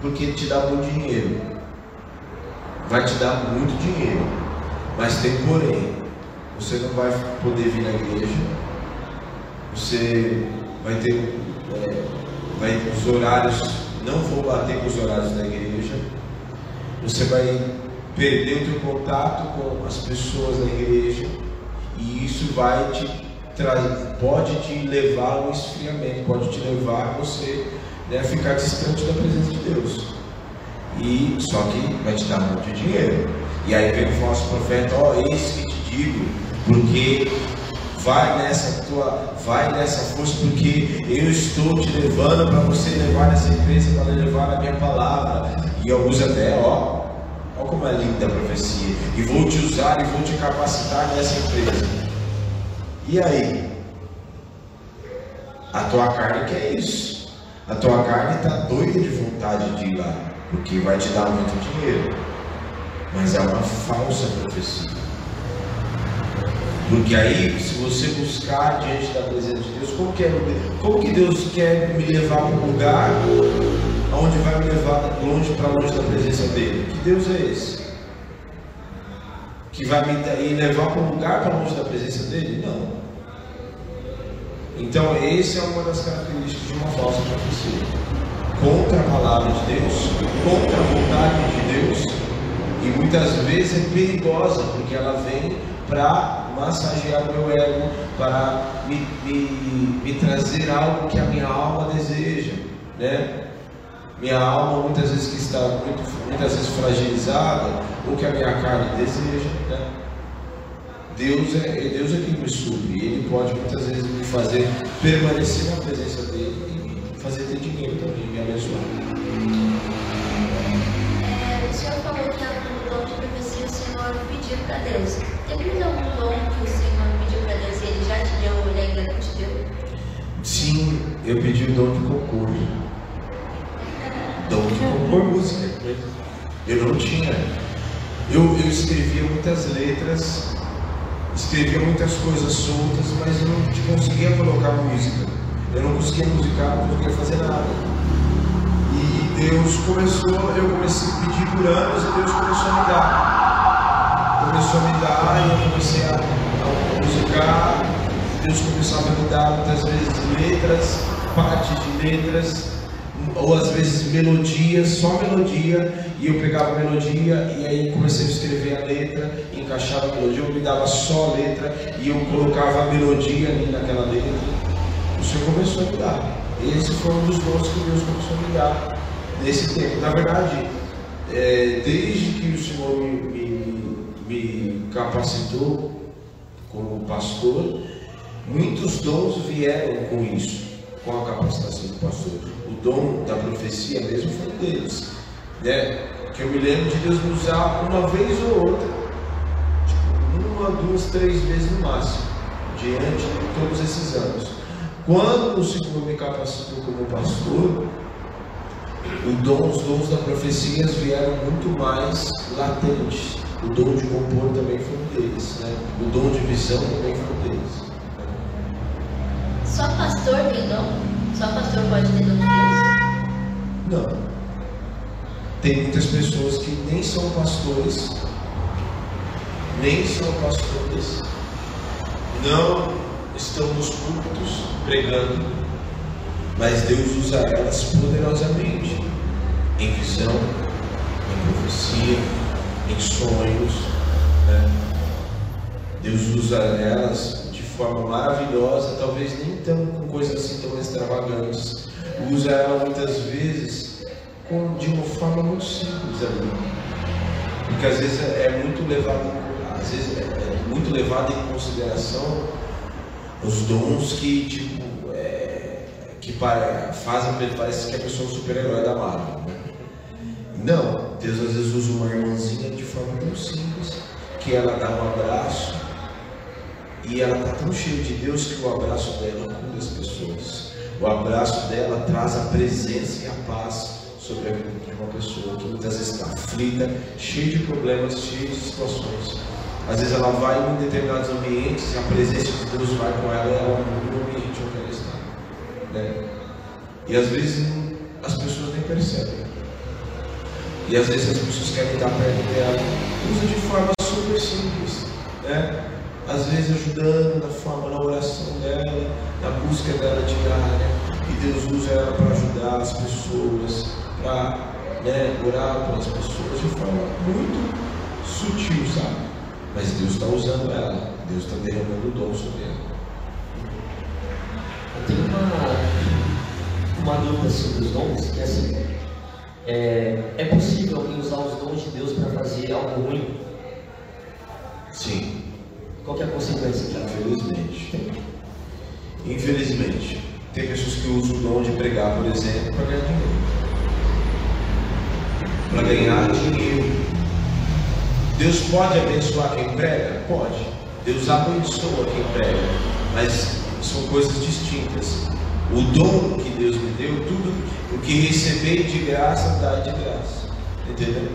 Porque te dá muito dinheiro. Vai te dar muito dinheiro. Mas tem porém. Você não vai poder vir na igreja. Você vai ter. É, vai, os horários não vão bater com os horários da igreja. Você vai perder o teu contato com as pessoas da igreja isso vai te trazer, pode te levar ao esfriamento, pode te levar a você né, ficar distante da presença de Deus. E só que vai te dar muito dinheiro. E aí vem o falso profeta, ó, oh, eis que te digo, porque vai nessa tua, vai nessa força, porque eu estou te levando para você levar nessa empresa, para levar a minha palavra. E alguns até, ó, ó como é linda a profecia. E vou te usar e vou te capacitar nessa empresa. E aí? A tua carne quer isso. A tua carne está doida de vontade de ir lá, porque vai te dar muito dinheiro. Mas é uma falsa profecia. Porque aí, se você buscar diante da presença de Deus, como que, é, como que Deus quer me levar para um lugar onde vai me levar longe para longe da presença dele? Que Deus é esse? Que vai me levar para um lugar para longe da presença dele? Não. Então, essa é uma das características de uma falsa profecia. Contra a palavra de Deus, contra a vontade de Deus, e muitas vezes é perigosa, porque ela vem para massagear o meu ego, para me, me, me trazer algo que a minha alma deseja, né? Minha alma muitas vezes que está muito, muitas vezes fragilizada, ou que a minha carne deseja, né? Deus é, Deus é quem me supre, Ele pode muitas vezes me fazer permanecer na presença dele e fazer ter dinheiro também, me abençoar. É, o senhor falou que no dom de profecia o senhor pediu para Deus. Teve algum dom que o senhor pediu para Deus e ele já te deu ou ele ainda não te deu? Sim, eu pedi o dom de compor. Dom de compor música. Eu não tinha. Eu, eu escrevia muitas letras escrevia muitas coisas soltas, mas eu não conseguia colocar música. Eu não conseguia musicar, não conseguia fazer nada. E Deus começou, eu comecei a pedir por anos e Deus começou a me dar. Começou a me dar e eu comecei a, a musicar. Deus começava a me dar muitas vezes letras, partes de letras ou às vezes melodia, só melodia, e eu pegava melodia e aí comecei a escrever a letra, encaixava a melodia, eu me dava só a letra e eu colocava a melodia ali naquela letra. O Senhor começou a me dar. Esse foi um dos dons que Deus começou a me dar nesse tempo. Na verdade, é, desde que o Senhor me, me, me capacitou como pastor, muitos dons vieram com isso, com a capacitação do pastor dom da profecia mesmo foi deles. Né? Que eu me lembro de Deus me usar uma vez ou outra, tipo, uma, duas, três vezes no máximo, diante de todos esses anos. Quando o Senhor me capacitou como pastor, dom, os dons da profecia vieram muito mais latentes. O dom de compor também foi um deles, né? O dom de visão também foi um deles. Só pastor tem dom? Só pastor pode ter dom de Deus? Não. Tem muitas pessoas que nem são pastores, nem são pastores, não estão nos cultos pregando, mas Deus usa elas poderosamente em visão, em profecia, em sonhos. Né? Deus usa elas forma maravilhosa, talvez nem tão com coisas assim tão extravagantes. Usa ela muitas vezes com, de uma forma muito simples ali. Porque às vezes é, é muito levado, às vezes é, é muito levado em consideração os dons que tipo é, que fazem parece que a pessoa é um super-herói da Marvel. Né? Não, Deus às vezes usa uma irmãzinha de forma tão simples que ela dá um abraço e ela está tão cheia de Deus que o abraço dela cura as pessoas. O abraço dela traz a presença e a paz sobre a vida de uma pessoa que muitas vezes está aflita, cheia de problemas, cheia de situações. Às vezes ela vai em determinados ambientes e a presença de Deus vai com ela e ela muda o ambiente onde ela está. Né? E às vezes as pessoas nem percebem. E às vezes as pessoas querem estar perto dela. Usa de forma super simples. Né? Às vezes ajudando na forma, na oração dela, na busca dela diária, e Deus usa ela para ajudar as pessoas, para né, orar pelas pessoas de forma muito sutil, sabe? Mas Deus está usando ela, Deus está derramando o dom sobre ela. Eu tenho uma, uma dúvida sobre os dons, que é assim, é, é possível alguém usar os dons de Deus para fazer algo ruim? Sim, Qual é a consequência infelizmente. Infelizmente. Tem pessoas que usam o dom de pregar, por exemplo, para ganhar dinheiro. Para ganhar dinheiro. Deus pode abençoar quem prega? Pode. Deus abençoa quem prega. Mas são coisas distintas. O dom que Deus me deu, tudo o que receber de graça, dá de graça. Entendeu?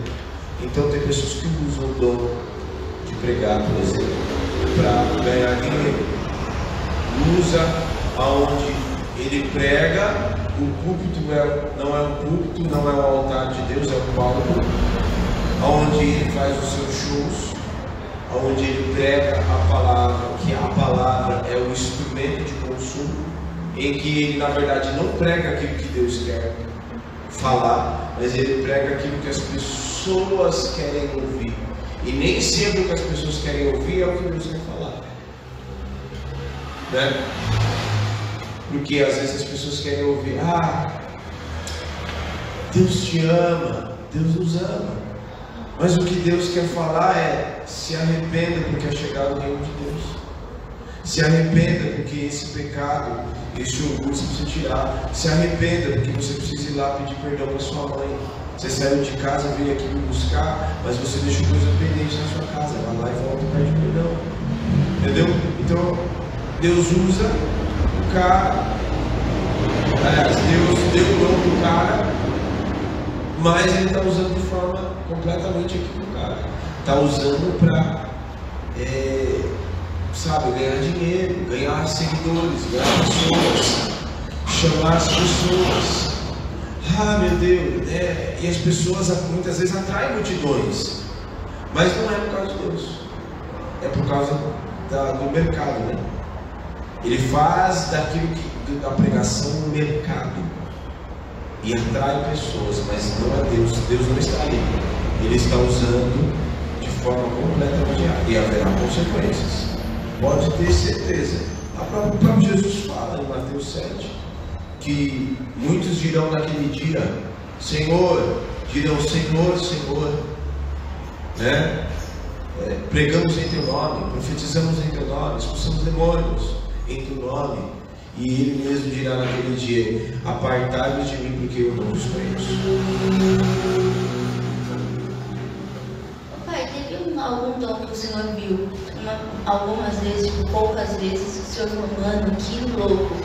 Então tem pessoas que usam o dom de pregar, por exemplo, para ganhar dinheiro. Usa aonde ele prega, o púlpito é, não é um púlpito, não é o altar de Deus, é o palco, aonde ele faz os seus shows, aonde ele prega a palavra, que a palavra é o instrumento de consumo, em que ele na verdade não prega aquilo que Deus quer falar, mas ele prega aquilo que as pessoas querem ouvir. E nem sempre o que as pessoas querem ouvir é o que Deus quer falar. Né? Porque às vezes as pessoas querem ouvir, ah, Deus te ama, Deus nos ama. Mas o que Deus quer falar é se arrependa porque é chegado o reino de Deus. Se arrependa porque esse pecado, esse orgulho você precisa tirar. Se arrependa porque você precisa ir lá pedir perdão para sua mãe. Você saiu de casa, veio aqui me buscar, mas você deixou coisa pendente na sua casa. Vai lá e volta e pede perdão. Entendeu? Então, Deus usa o cara. Aliás, Deus deu o dom pro cara, mas ele está usando de forma completamente equivocada. Está usando para, sabe, ganhar dinheiro, ganhar seguidores, ganhar pessoas, chamar as pessoas. Ah, meu Deus, é, e as pessoas muitas vezes atraem multidões, mas não é por causa de Deus, é por causa da- do mercado, né? Ele faz daquilo que, da pregação um mercado e atrai pessoas, mas não é Deus. Deus não está ali. Ele está usando de forma errada e haverá consequências. Pode ter certeza. O próprio Jesus fala em Mateus 7 que muitos dirão naquele dia: Senhor, dirão Senhor, Senhor, né? É, pregamos em teu nome, profetizamos em teu nome, expulsamos demônios em teu nome. E ele mesmo dirá naquele dia: Apartai-vos de mim, porque eu não vos conheço. Pai, teve um- algum dom que o Senhor viu, uma- algumas vezes, tipo, poucas vezes, o Senhor falou, mano, que louco,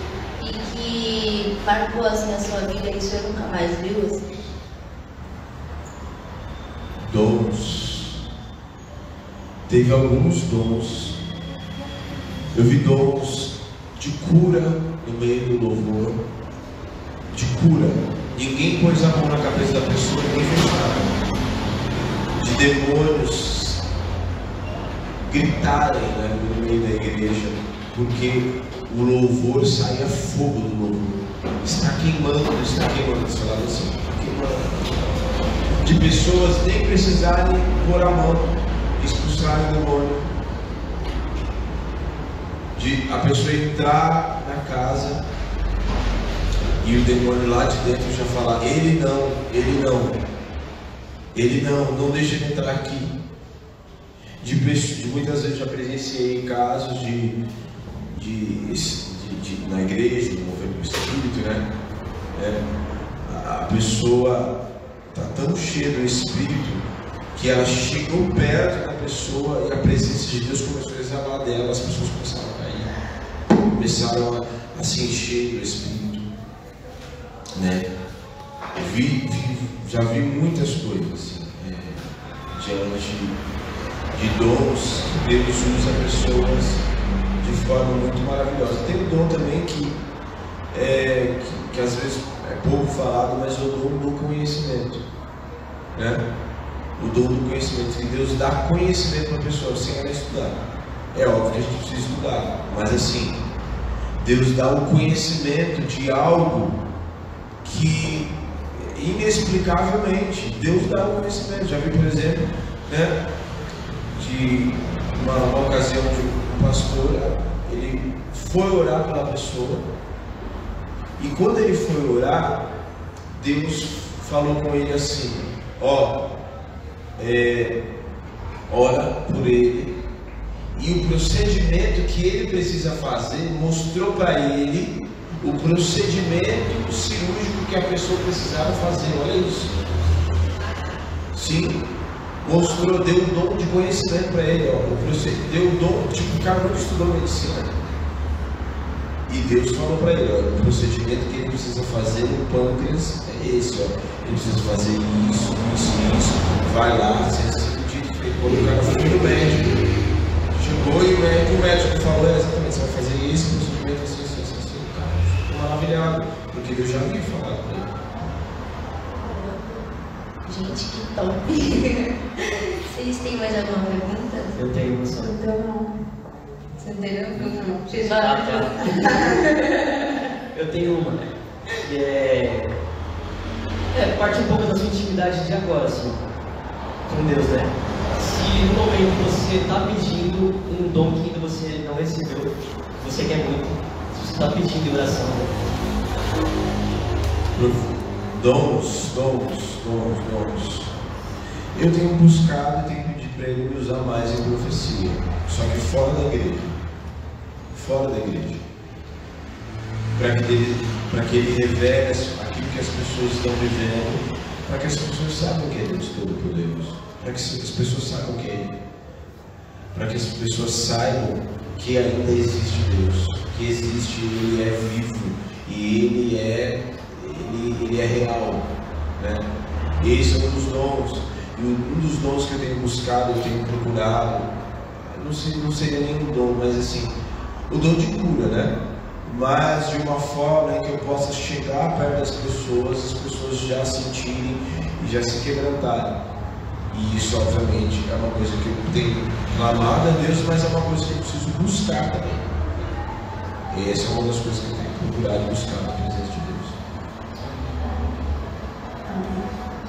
marcou assim a sua vida e Senhor nunca mais viu? Assim? Dons. Teve alguns dons. Eu vi dons de cura no meio do louvor. De cura. Ninguém pôs a mão na cabeça da pessoa nem fez. De demônios gritarem né, no meio da igreja. Porque o louvor saía fogo do louvor. Está queimando, está queimando. Eles falavam assim, queimando de pessoas nem precisarem pôr a mão, expulsarem o demônio. De a pessoa entrar na casa e o demônio lá de dentro já falar, ele não, ele não, ele não, não deixa ele entrar aqui. De, de muitas vezes já presenciei casos de, de, de- de- na igreja, no movimento do espírito, né? É, a- pessoa está tão cheia do Espírito que ela chegou perto da pessoa e a presença de Deus começou a exalar dela, as pessoas começaram a cair, começaram a, a se encher do Espírito. Né? Eu vi, vi- já vi muitas coisas assim, é, diante de dons que Deus usa pessoas de forma muito maravilhosa. Tem um dom também que, é, que, que às vezes é pouco falado, mas é o dom do conhecimento. Né? O dom do conhecimento, que Deus dá conhecimento para a pessoa sem ela estudar. É óbvio que a gente precisa estudar, mas assim, Deus dá o conhecimento de algo que inexplicavelmente Deus dá o conhecimento. Já vi, por exemplo, né, de uma, uma ocasião de pastor, ele foi orar pela pessoa e quando ele foi orar, Deus falou com ele assim: Ó, é, ora por ele e o procedimento que ele precisa fazer mostrou para ele o procedimento cirúrgico que a pessoa precisava fazer. Olha isso. Sim, mostrou, deu o dom de conhecimento para ele. Ó, o deu o dom, tipo, o cara nunca estudou medicina. E Deus falou para ele, ó, o procedimento que ele precisa fazer no pâncreas é esse, ó. Ele precisa fazer isso, isso, isso. Vai lá, assim, dito. Quando o cara foi no médico, chegou e o médico, falou, é, exatamente, você vai fazer isso, procedimento assim, assim, assim, assim. O cara ficou maravilhado, porque Deus já havia falado para ele. Gente, que top! Vocês têm mais alguma pergunta? Eu tenho uma só. Então, você entendeu? Não. Vocês Ah, vão. tá. Eu tenho uma. Que é. É, parte um pouco da sua intimidade de agora, assim. Com Deus, né? Se no momento você está pedindo um dom que ainda você não recebeu, você quer muito, se você está pedindo em oração, Dons, dons, dons, dons. Eu tenho buscado e tenho pedido para ele me usar mais em profecia. Só que fora da igreja. Fora da igreja. Para que, ele, que ele revele aquilo que as pessoas estão vivendo. Para que as pessoas saibam que é Deus Todo-Poderoso. Para que as pessoas saibam que é Ele. Para que as pessoas saibam que ainda existe Deus. Que existe, Ele é vivo. E Ele é ele, ele é real. Né? Esse é um dos dons. E um dos dons que eu tenho buscado, eu tenho procurado, não, sei, não seria nem um dom, mas assim, o dom de cura, né? Mas de uma forma em que eu possa chegar perto das pessoas, as pessoas já sentirem e já se quebrantarem. E isso, obviamente, é uma coisa que eu tenho clamado a Deus, mas é uma coisa que eu preciso buscar também. E essa é uma das coisas que eu tenho procurado buscar na presença de Deus.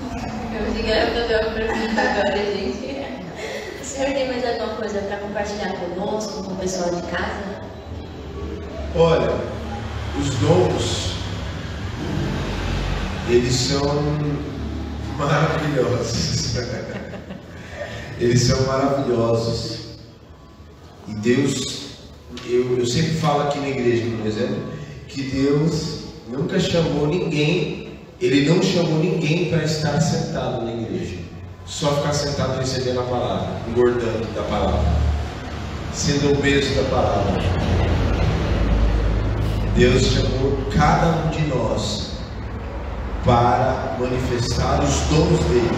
Eu achei que era fazer uma pergunta agora, gente. O senhor tem mais alguma coisa para compartilhar conosco, com o pessoal de casa? Olha, os dons, eles são maravilhosos. eles são maravilhosos. E Deus, eu, eu sempre falo aqui na igreja, por exemplo, que Deus nunca chamou ninguém, Ele não chamou ninguém para estar sentado na igreja. Só ficar sentado recebendo a palavra, engordando da palavra, sendo obeso da palavra. Deus chamou cada um de nós para manifestar os dons dele.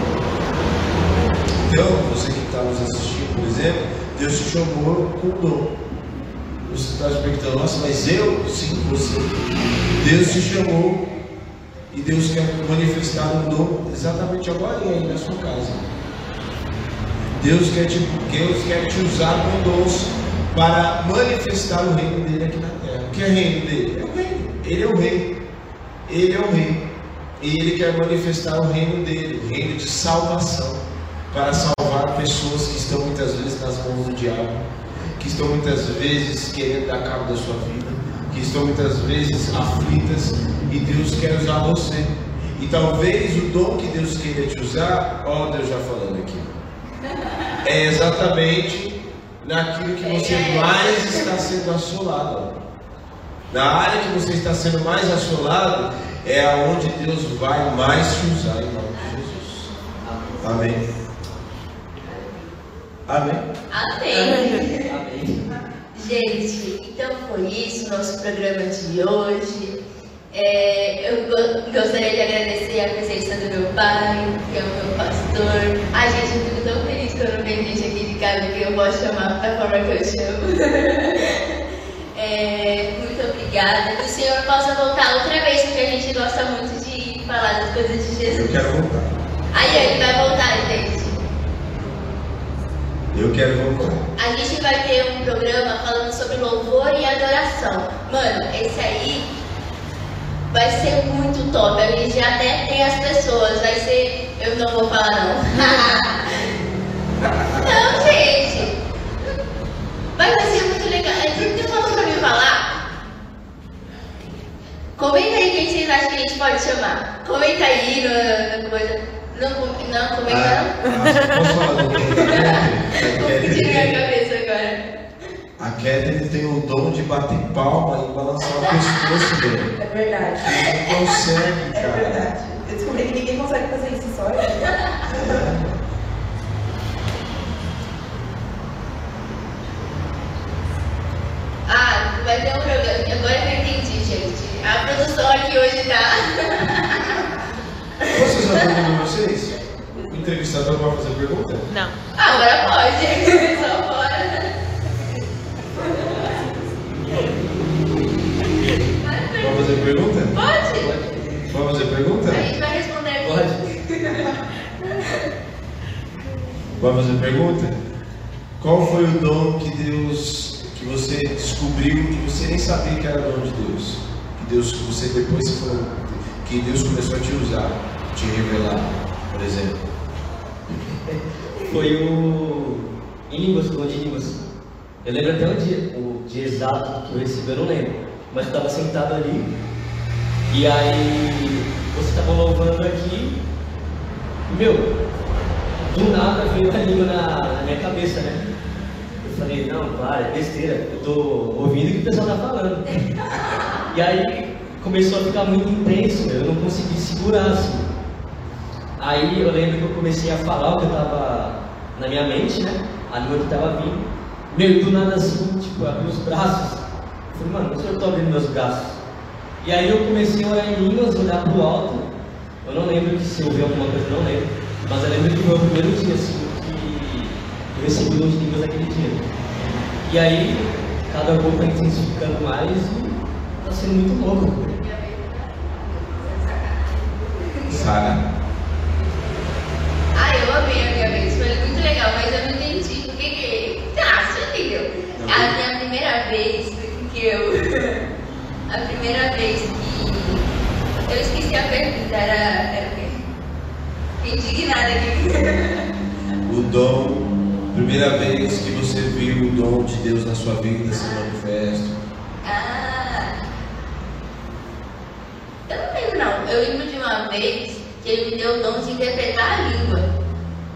Então, você que está nos assistindo, por exemplo, Deus te chamou com dom. Você está se perguntando, nossa, mas eu? Sim, você. Deus te chamou e Deus quer manifestar um dom exatamente agora aí na sua casa. Deus quer te, Deus quer te usar com dons para manifestar o reino dele aqui na terra. O que é reino dele? É o reino. Ele é o rei. Ele é o rei. E ele quer manifestar o reino dele, o reino de salvação, para salvar pessoas que estão muitas vezes nas mãos do diabo, que estão muitas vezes querendo dar cabo da sua vida, que estão muitas vezes aflitas, e Deus quer usar você. E talvez o dom que Deus queira te usar, ó Deus já falando aqui, é exatamente naquilo que você mais está sendo assolado. Na área que você está sendo mais assolado, é aonde Deus vai mais te usar em nome de Jesus. Amém. Amém. Amém. Amém. Gente, então foi isso, nosso programa de hoje. É, eu go- gostaria de agradecer a presença do meu pai, que é o meu pastor. Ai, gente, eu fico tão feliz quando vem gente aqui de casa que eu posso chamar da forma que eu chamo. É, muito obrigada. Que o Senhor possa voltar outra vez, porque a gente gosta muito de falar das coisas de Eu Jesus. quero voltar. Aí ele vai voltar, gente. Eu quero voltar. A gente vai ter um programa falando sobre louvor e adoração. Mano, esse aí vai ser muito top. A gente já até tem as pessoas, vai ser. Eu não vou falar não. não, gente. Mas vai ser muito legal. Gente falou pra mim falar. Comenta aí quem vocês acham que a gente pode chamar. Comenta aí no coisa. Não, não comenta não. Ah, posso falar do Catherine? Vou A cabeça agora. A Catherine tem o dom de bater palma e balançar o pescoço dele. É verdade. Não consegue, É cara. verdade. Eu descobri que ninguém consegue fazer isso, só eu. Ah, vai ter um programa. Agora que eu entendi, gente. A produção aqui hoje tá. Posso fazer uma pergunta pra vocês? O entrevistador pode fazer pergunta? Não. Agora pode. Só fora. Pode fazer pergunta? Pode? Pode fazer pergunta? A gente vai responder. Pode? Pode fazer pergunta? Qual foi o dom que Deus, que você descobriu que você nem sabia que era dom de Deus? Que Deus, você depois foi, que Deus começou a te usar, te revelar, por exemplo. Foi o. Em línguas, o línguas. Eu lembro até o dia, o dia exato que eu recebi, eu não lembro. Mas eu estava sentado ali. E aí você estava louvando aqui. Meu, do nada veio a língua na, na minha cabeça, né? Eu falei, não, para, é besteira. Eu tô ouvindo o que o pessoal tá falando. E aí começou a ficar muito intenso, meu, eu não consegui segurar assim. Aí eu lembro que eu comecei a falar o que eu tava na minha mente, né? A língua que tava vindo. Meio do nada assim, tipo, abri os braços. Eu falei, mano, por que eu tô abrindo meus braços? E aí eu comecei a olhar em línguas, olhar pro alto. Eu não lembro que se eu ouvi alguma coisa, não lembro. Mas eu lembro que foi o primeiro dia, assim, que eu recebi o dom de línguas naquele dia. E aí, cada voo tá intensificando mais e tá sendo muito louco. Sara? Ah, eu amei a minha vez. Foi muito legal, mas eu não entendi por que que. Ah, você entendeu? Não. A minha primeira vez que eu. A primeira vez que. Eu esqueci a pergunta, era. Era o quê? Fiquei indignada aqui. O dom, primeira vez que você viu o dom de Deus na sua vida se manifesta. Ah! Eu não lembro não. Eu lembro de uma vez que ele me deu o dom de interpretar a língua.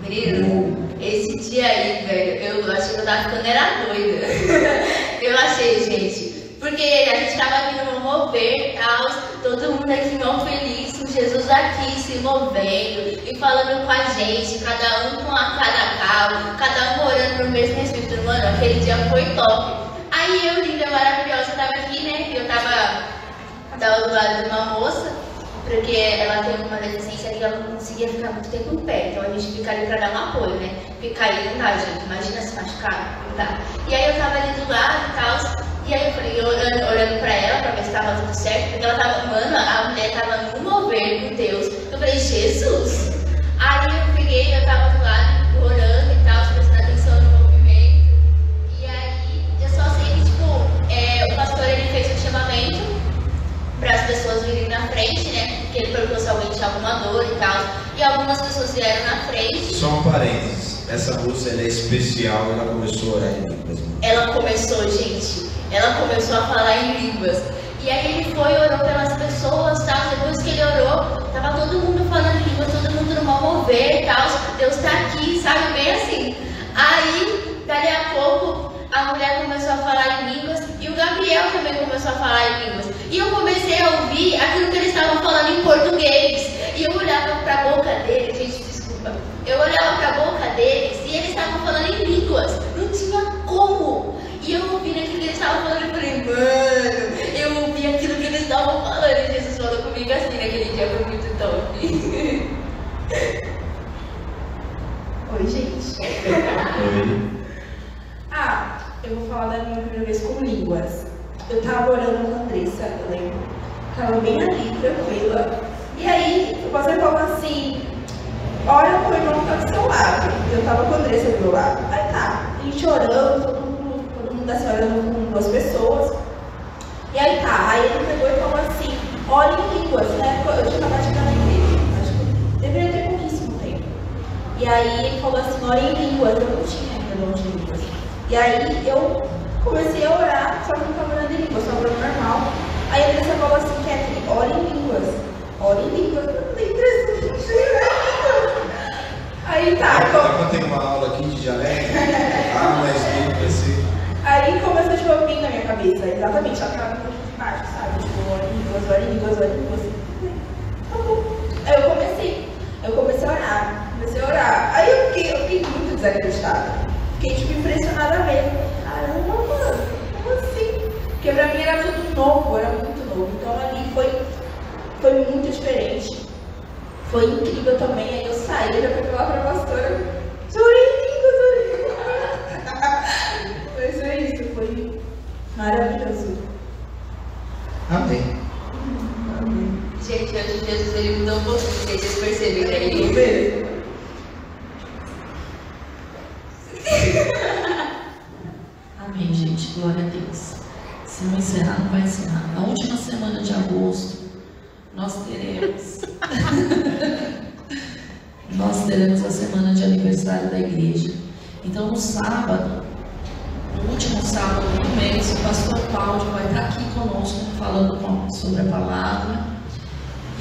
Menino, esse dia aí, velho, eu achei que eu tava ficando era doida. eu achei, gente. Porque a gente tava aqui no mover, todo mundo aqui mal feliz, com Jesus aqui se movendo e falando com a gente, cada um com a cada carro, cada um orando no mesmo espírito. Mano, aquele dia foi top. Aí eu, linda, maravilhosa, tava aqui, né? Eu tava, tava do lado de uma moça, porque ela tem uma deficiência que ela não conseguia ficar muito tempo em pé. Então a gente fica ali pra dar um apoio, né? Ficar aí não dá, gente. Imagina se machucar, não dá. E aí eu tava ali do lado e tal. E aí eu falei, olhando, olhando pra ela pra ver se tava tudo certo, porque ela tava, mano, a mulher tava no mover com Deus. Eu falei, Jesus! Aí eu peguei, eu tava do lado, orando e tal, prestando atenção no movimento. E aí, eu só sei que, tipo, é, o pastor ele fez um chamamento para as pessoas virem na frente, né? Que ele perguntou se alguém tinha alguma dor e tal. E algumas pessoas vieram na frente. Só um parênteses. Essa moça é especial, ela começou a orar em línguas. Ela começou, gente, ela começou a falar em línguas. E aí ele foi, orou pelas pessoas, tal. Depois que ele orou, tava todo mundo falando em línguas, todo mundo no mal mover, tal. Deus tá aqui, sabe? Bem assim. Aí, dali a pouco, a mulher começou a falar em línguas e o Gabriel também começou a falar em línguas. E eu comecei a ouvir aquilo que eles estavam falando em português. E eu olhava pra boca desculpa. Eu olhava pra boca deles e eles estavam falando em línguas. Não tinha como. E eu ouvi aquilo que eles estavam falando e falei, mano, eu ouvi aquilo que eles estavam falando. E Jesus falou comigo assim naquele dia, foi muito top. Oi, gente. Oi. Ah, eu vou falar da minha primeira vez com línguas. Eu tava orando com a Andressa, eu lembro. Tava bem ali, tranquila. E aí, o pastor falou assim: com o irmão tá do seu lado. Eu tava com a Andressa do meu lado. Aí tá, a gente orando, todo mundo, todo mundo assim orando com duas pessoas. E aí tá, aí ele pegou e falou assim, ore em línguas, né? Eu já estava chegando na igreja, acho que deveria ter pouquíssimo tempo. E aí ele falou assim, ore em línguas, eu não tinha ainda dom de línguas. E aí eu comecei a orar, só que não estava orando em línguas, só orando normal. Aí a pessoa falou assim, Catherine, ore em línguas. Ore em línguas, eu não tenho impressão de Aí tá, Dá pra ter uma aula aqui de dialeto? Ah, mas bem vai ser. Aí começou tipo, a vir na minha cabeça, exatamente aquela coisa de baixo, sabe? Tipo, línguas, línguas, línguas. Tá bom. Aí eu comecei, eu comecei a orar, comecei a orar. Aí eu fiquei, eu fiquei muito desacreditada. Fiquei tipo impressionada mesmo. Caramba, mano, como assim? Porque pra mim era tudo novo, era muito novo. Então ali foi, foi muito diferente. Foi incrível também. Aí eu saí, eu já fui falar pra pastora. Chorei em línguas, chorei em línguas. Mas foi isso, foi maravilhoso. Amém. Gente, hoje Jesus ele mudou um pouquinho, vocês perceberam aí? Beleza. Amém, gente. Glória a Deus. Se não encerrar, não vai encerrar. Na última semana de agosto, nós teremos. nós teremos a semana de aniversário da igreja. Então, no sábado, no último sábado do mês, o pastor Cláudio vai estar aqui conosco falando com- sobre a palavra.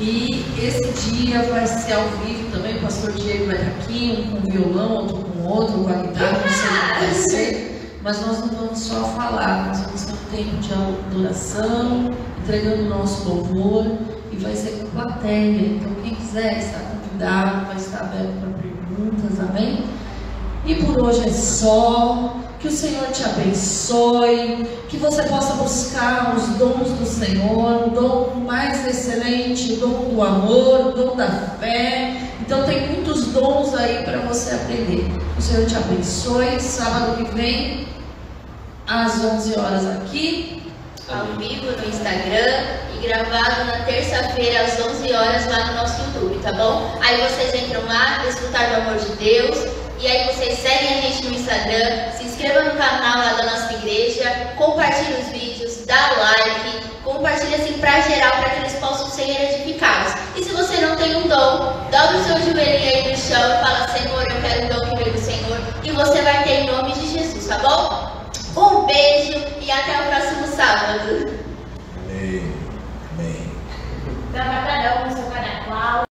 E esse dia vai ser ao vivo também, o pastor Diego vai estar aqui, um com violão, outro com outro, com a guitarra, não sei como vai ser. Mas nós não vamos só falar, nós vamos ter um tempo de adoração, entregando o nosso louvor, e vai ser com plateia. Então quem quiser estar convidado, vai estar aberto para perguntas, amém? E por hoje é só. Que o Senhor te abençoe. Que você possa buscar os dons do Senhor, o dom mais excelente, o dom do amor, o dom da fé. Então tem muitos dons aí para você aprender. O Senhor te abençoe. Sábado que vem, às 11 horas aqui. Ao vivo no Instagram e gravado na terça-feira às 11 horas lá no nosso YouTube, tá bom? Aí vocês entram lá, desfrutar do amor de Deus. E aí vocês seguem a gente no Instagram, se inscrevam no canal lá da nossa igreja, compartilhem os vídeos, dá like, compartilhe assim pra geral para que eles possam ser edificados. E se você não tem um dom, dobra o seu joelhinho aí no chão e fala, Senhor, eu quero um dom que vem do Senhor. E você vai ter em nome de Jesus, tá bom? Um beijo e até o próximo sábado. Amém. Amém. Trabalhadão, seu canal.